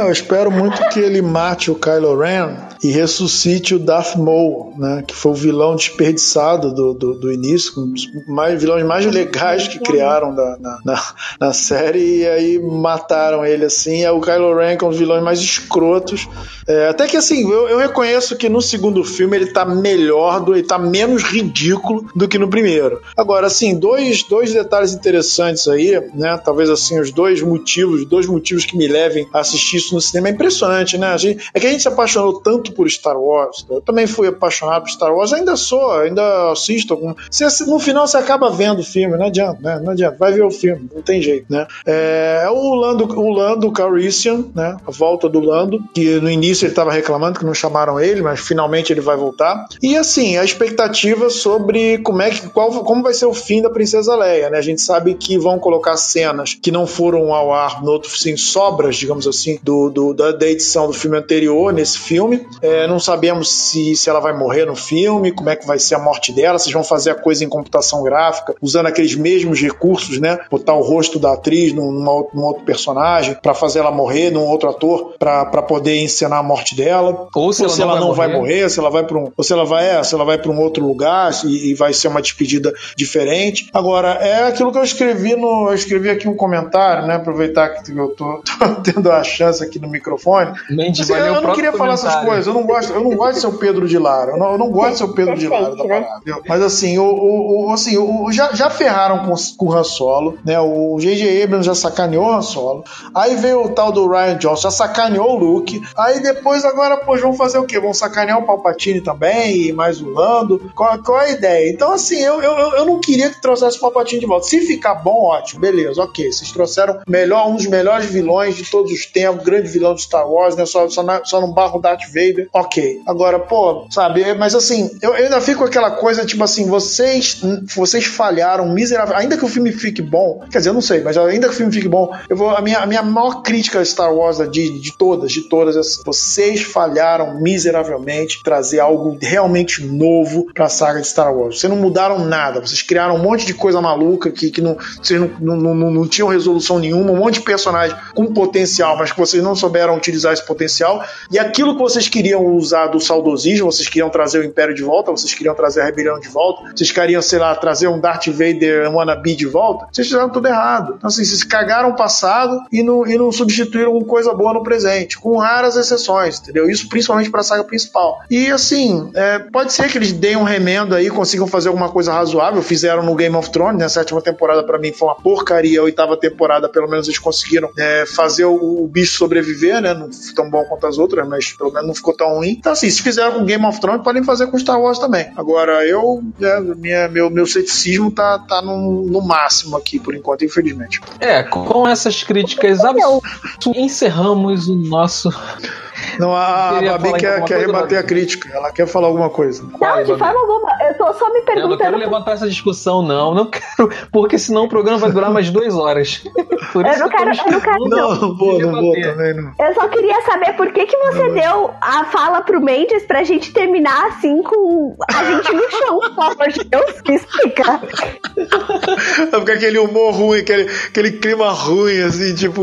Não, eu espero muito que ele mate o Kylo Ren e ressuscite o Darth Maul, né, que foi o vilão desperdiçado do, do, do início, um dos mais, vilões mais legais que criaram da, na, na, na, série, e aí mataram ele assim. É o Kylo Ren com os vilões mais escrotos. É, até que assim, eu, eu, reconheço que no segundo filme ele tá melhor, ele tá menos ridículo do que no primeiro. Agora, assim, dois, dois detalhes interessantes aí, né? Talvez assim, os dois motivos, dois motivos que me levem a assistir no cinema. É impressionante, né? Gente, é que a gente se apaixonou tanto por Star Wars. Eu também fui apaixonado por Star Wars, ainda sou, ainda assisto. Algum... Você, no final você acaba vendo o filme, não adianta, né? Não adianta, vai ver o filme, não tem jeito, né? É, é o Lando, o Lando Calrissian, né? A volta do Lando, que no início ele estava reclamando que não chamaram ele, mas finalmente ele vai voltar. E assim, a expectativa sobre como é que qual, como vai ser o fim da Princesa Leia, né? A gente sabe que vão colocar cenas que não foram ao ar no outro, sim, sobras, digamos assim, do, do da, da, edição do filme anterior nesse filme. É, não sabemos se, se ela vai morrer no filme, como é que vai ser a morte dela, se vão fazer a coisa em computação gráfica, usando aqueles mesmos recursos, né? Botar o rosto da atriz num, numa, num outro personagem para fazer ela morrer, num outro ator para poder encenar a morte dela. Ou se, ou ela, se não, ela não vai, morrer. vai, morrer. se ela vai para um, ou se ela vai, é, se ela vai para um outro lugar e, e, vai ser uma despedida diferente. Agora é aquilo que eu escrevi no, eu escrevi aqui um comentário, né? Aproveitar que eu tô, tô tendo a chance aqui no microfone. Mendes, assim, eu não queria falar essas coisas. Eu não gosto, eu não gosto de ser o Pedro de Lara. Eu não, eu não gosto de ser o Pedro de Lara da parada. Mas assim, o, o, o assim, o, já, já ferraram com, com o Han Solo, né? O J.J. Abrams já sacaneou o Han Solo. Aí veio o tal do Ryan Johnson, já sacaneou o Luke. Aí depois agora, pô, vão fazer o quê? Vão sacanear o Palpatine também e mais o Lando. Qual, qual é a ideia? Então, assim, eu, eu, eu não queria que trouxesse o Palpatine de volta. Se ficar bom, ótimo, beleza, ok. Vocês trouxeram melhor, um dos melhores vilões de todos os tempos, grande vilão de Star Wars, né? Só, só, na, só no barro Darth Vader. Ok. Agora, pô, sabe, mas assim, eu, eu ainda fico com aquela coisa, tipo assim, vocês, vocês falharam miserável. Ainda que o filme fique bom, quer dizer, eu não sei, mas ainda que o filme fique bom, eu vou. A minha, a minha maior crítica a Star Wars de, de todas, de todas, é assim, vocês falharam miseravelmente trazer algo realmente novo pra saga de Star Wars. Vocês não mudaram nada, vocês criaram um monte de coisa maluca que, que não, vocês não, não, não, não tinham resolução nenhuma, um monte de personagens com potencial, mas que vocês não souberam utilizar esse potencial. E aquilo que vocês queriam usar do saudosismo, vocês queriam trazer o Império de volta, vocês queriam trazer a Rebelião de volta, vocês queriam, sei lá, trazer um Darth Vader um wannabe de volta, vocês fizeram tudo errado. Então, assim, vocês cagaram o passado e não, e não substituíram coisa boa no presente, com raras exceções, entendeu? Isso principalmente para a saga principal. E assim, é, pode ser que eles deem um remendo aí, consigam fazer alguma coisa razoável. Fizeram no Game of Thrones, né? A sétima temporada para mim foi uma porcaria. A oitava temporada, pelo menos, eles conseguiram é, fazer o, o, bicho sobreviver, né? Não foi tão bom quanto as outras, mas pelo menos não ficou tão ruim. Então, assim, se fizeram com Game of Thrones, podem fazer com Star Wars também. Agora, eu, é, minha, meu, meu ceticismo tá, tá no, no máximo aqui, por enquanto, infelizmente. É, com essas críticas absurdas, encerramos o nosso Não, a, a Babi quer, quer rebater a crítica. Ela quer falar alguma coisa. Não, de forma alguma. Eu tô só me perguntando. Eu não quero levantar essa discussão, não. Não quero, porque senão o programa vai durar mais duas horas. Por eu não quero, eu não quero. Não, não vou, não vou também, não. Eu só queria saber por que, que você não, deu a fala pro Mendes pra gente terminar assim com a gente no chão, pelo amor de Deus, que explica. É porque aquele humor ruim, aquele, aquele clima ruim, assim, tipo.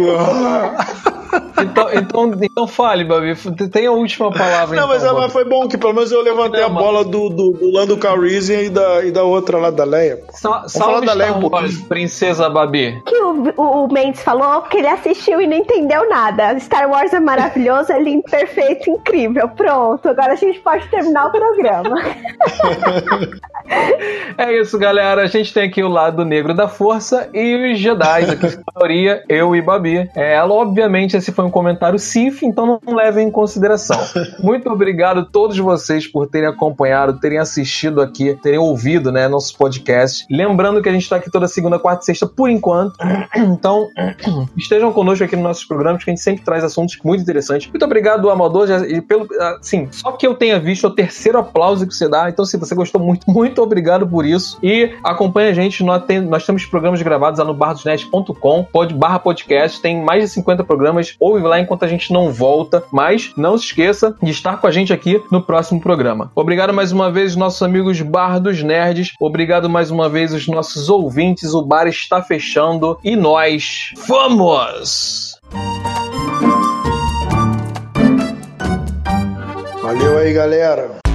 então, então, então fale, Babi. Tem a última palavra. Não, então, mas, mas, foi bom que pelo menos eu levantei a bola do, do, do Lando Calrissian e da, e da outra lá da Leia. Sa salve da Leia um princesa Babi. Que o, o, o Mendes falou que ele assistiu e não entendeu nada. Star Wars é maravilhoso, é lindo, perfeito, incrível. Pronto, agora a gente pode terminar o programa. é isso, galera. A gente tem aqui o lado negro da força e os Jedi, aqui, maioria, eu e Babi. É, ela, obviamente, esse foi um comentário CIF, então não levem em consideração. Muito obrigado a todos vocês por terem acompanhado, terem assistido aqui, terem ouvido, né, nossos podcasts. Lembrando que a gente está aqui toda segunda, quarta e sexta por enquanto. Então, estejam conosco aqui nos nossos programas, que a gente sempre traz assuntos muito interessantes. Muito obrigado, Amador, já, e pelo, assim, só que eu tenha visto o terceiro aplauso que você dá. Então, se você gostou muito, muito obrigado por isso. E acompanha a gente, nós, tem, nós temos programas gravados lá no bardosnet.com, pod, barra podcast, tem mais de 50 programas ouve lá enquanto a gente não volta, mas não se esqueça de estar com a gente aqui no próximo programa. Obrigado mais uma vez, nossos amigos Bar dos Nerds. Obrigado mais uma vez, os nossos ouvintes. O bar está fechando e nós vamos! Valeu aí, galera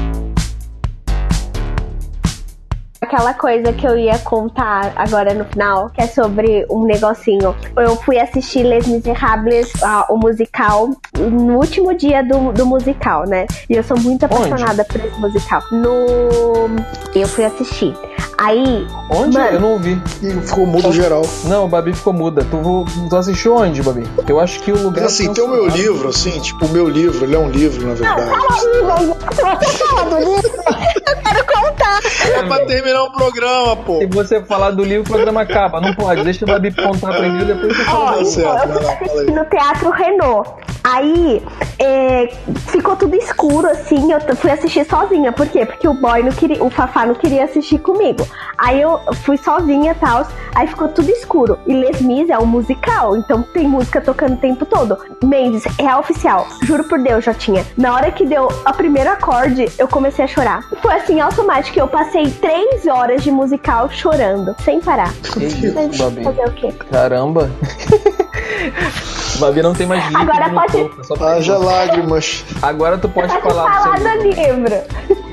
aquela coisa que eu ia contar agora no final, que é sobre um negocinho. Eu fui assistir Les Miserables, uh, o musical, no último dia do, do musical, né? E eu sou muito apaixonada Onde? por esse musical. No. Eu fui assistir. Aí. Onde? Mano, eu não ouvi. E ficou mudo geral. Não, o Babi ficou muda. Tu, tu assistiu onde, Babi? Eu acho que o lugar. Assim, tem o meu livro, assim, tipo, o meu livro, ele é um livro, na verdade. Não, fala você fala do livro, eu quero contar. É pra terminar o programa, pô. Se você falar do livro, o programa acaba. Não pode. Deixa o Babi contar primeiro, depois você fala. Ah, certo. Eu fui no Teatro Renault. Aí é, ficou tudo escuro, assim. Eu fui assistir sozinha. Por quê? Porque o boy não queria, o Fafá não queria assistir comigo. Aí eu fui sozinha e tal. Aí ficou tudo escuro. E Les Mis é um musical, então tem música tocando o tempo todo. Mendes, é oficial. Juro por Deus, já tinha. Na hora que deu a primeiro acorde, eu comecei a chorar. Foi assim, automático. Eu passei três horas de musical chorando, sem parar. Que isso, Babi? Fazer o quê? Caramba. Babi não tem mais. Agora pode. Corpo, Haja lágrimas. Agora tu pode pode falar, falar do livro.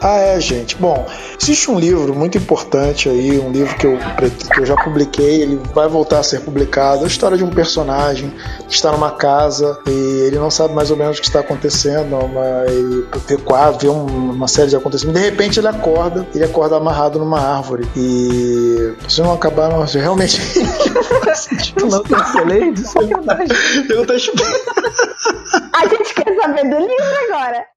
Ah, é, gente. Bom, existe um livro muito importante aí, um livro que eu, que eu já publiquei, ele vai voltar a ser publicado. É a história de um personagem que está numa casa e ele não sabe mais ou menos o que está acontecendo, uma, ele vê, vê uma série de acontecimentos. De repente ele acorda, ele acorda amarrado numa árvore. E se não acabar, não, realmente. não cancelei de sacanagem. Eu tô A gente quer saber do livro agora.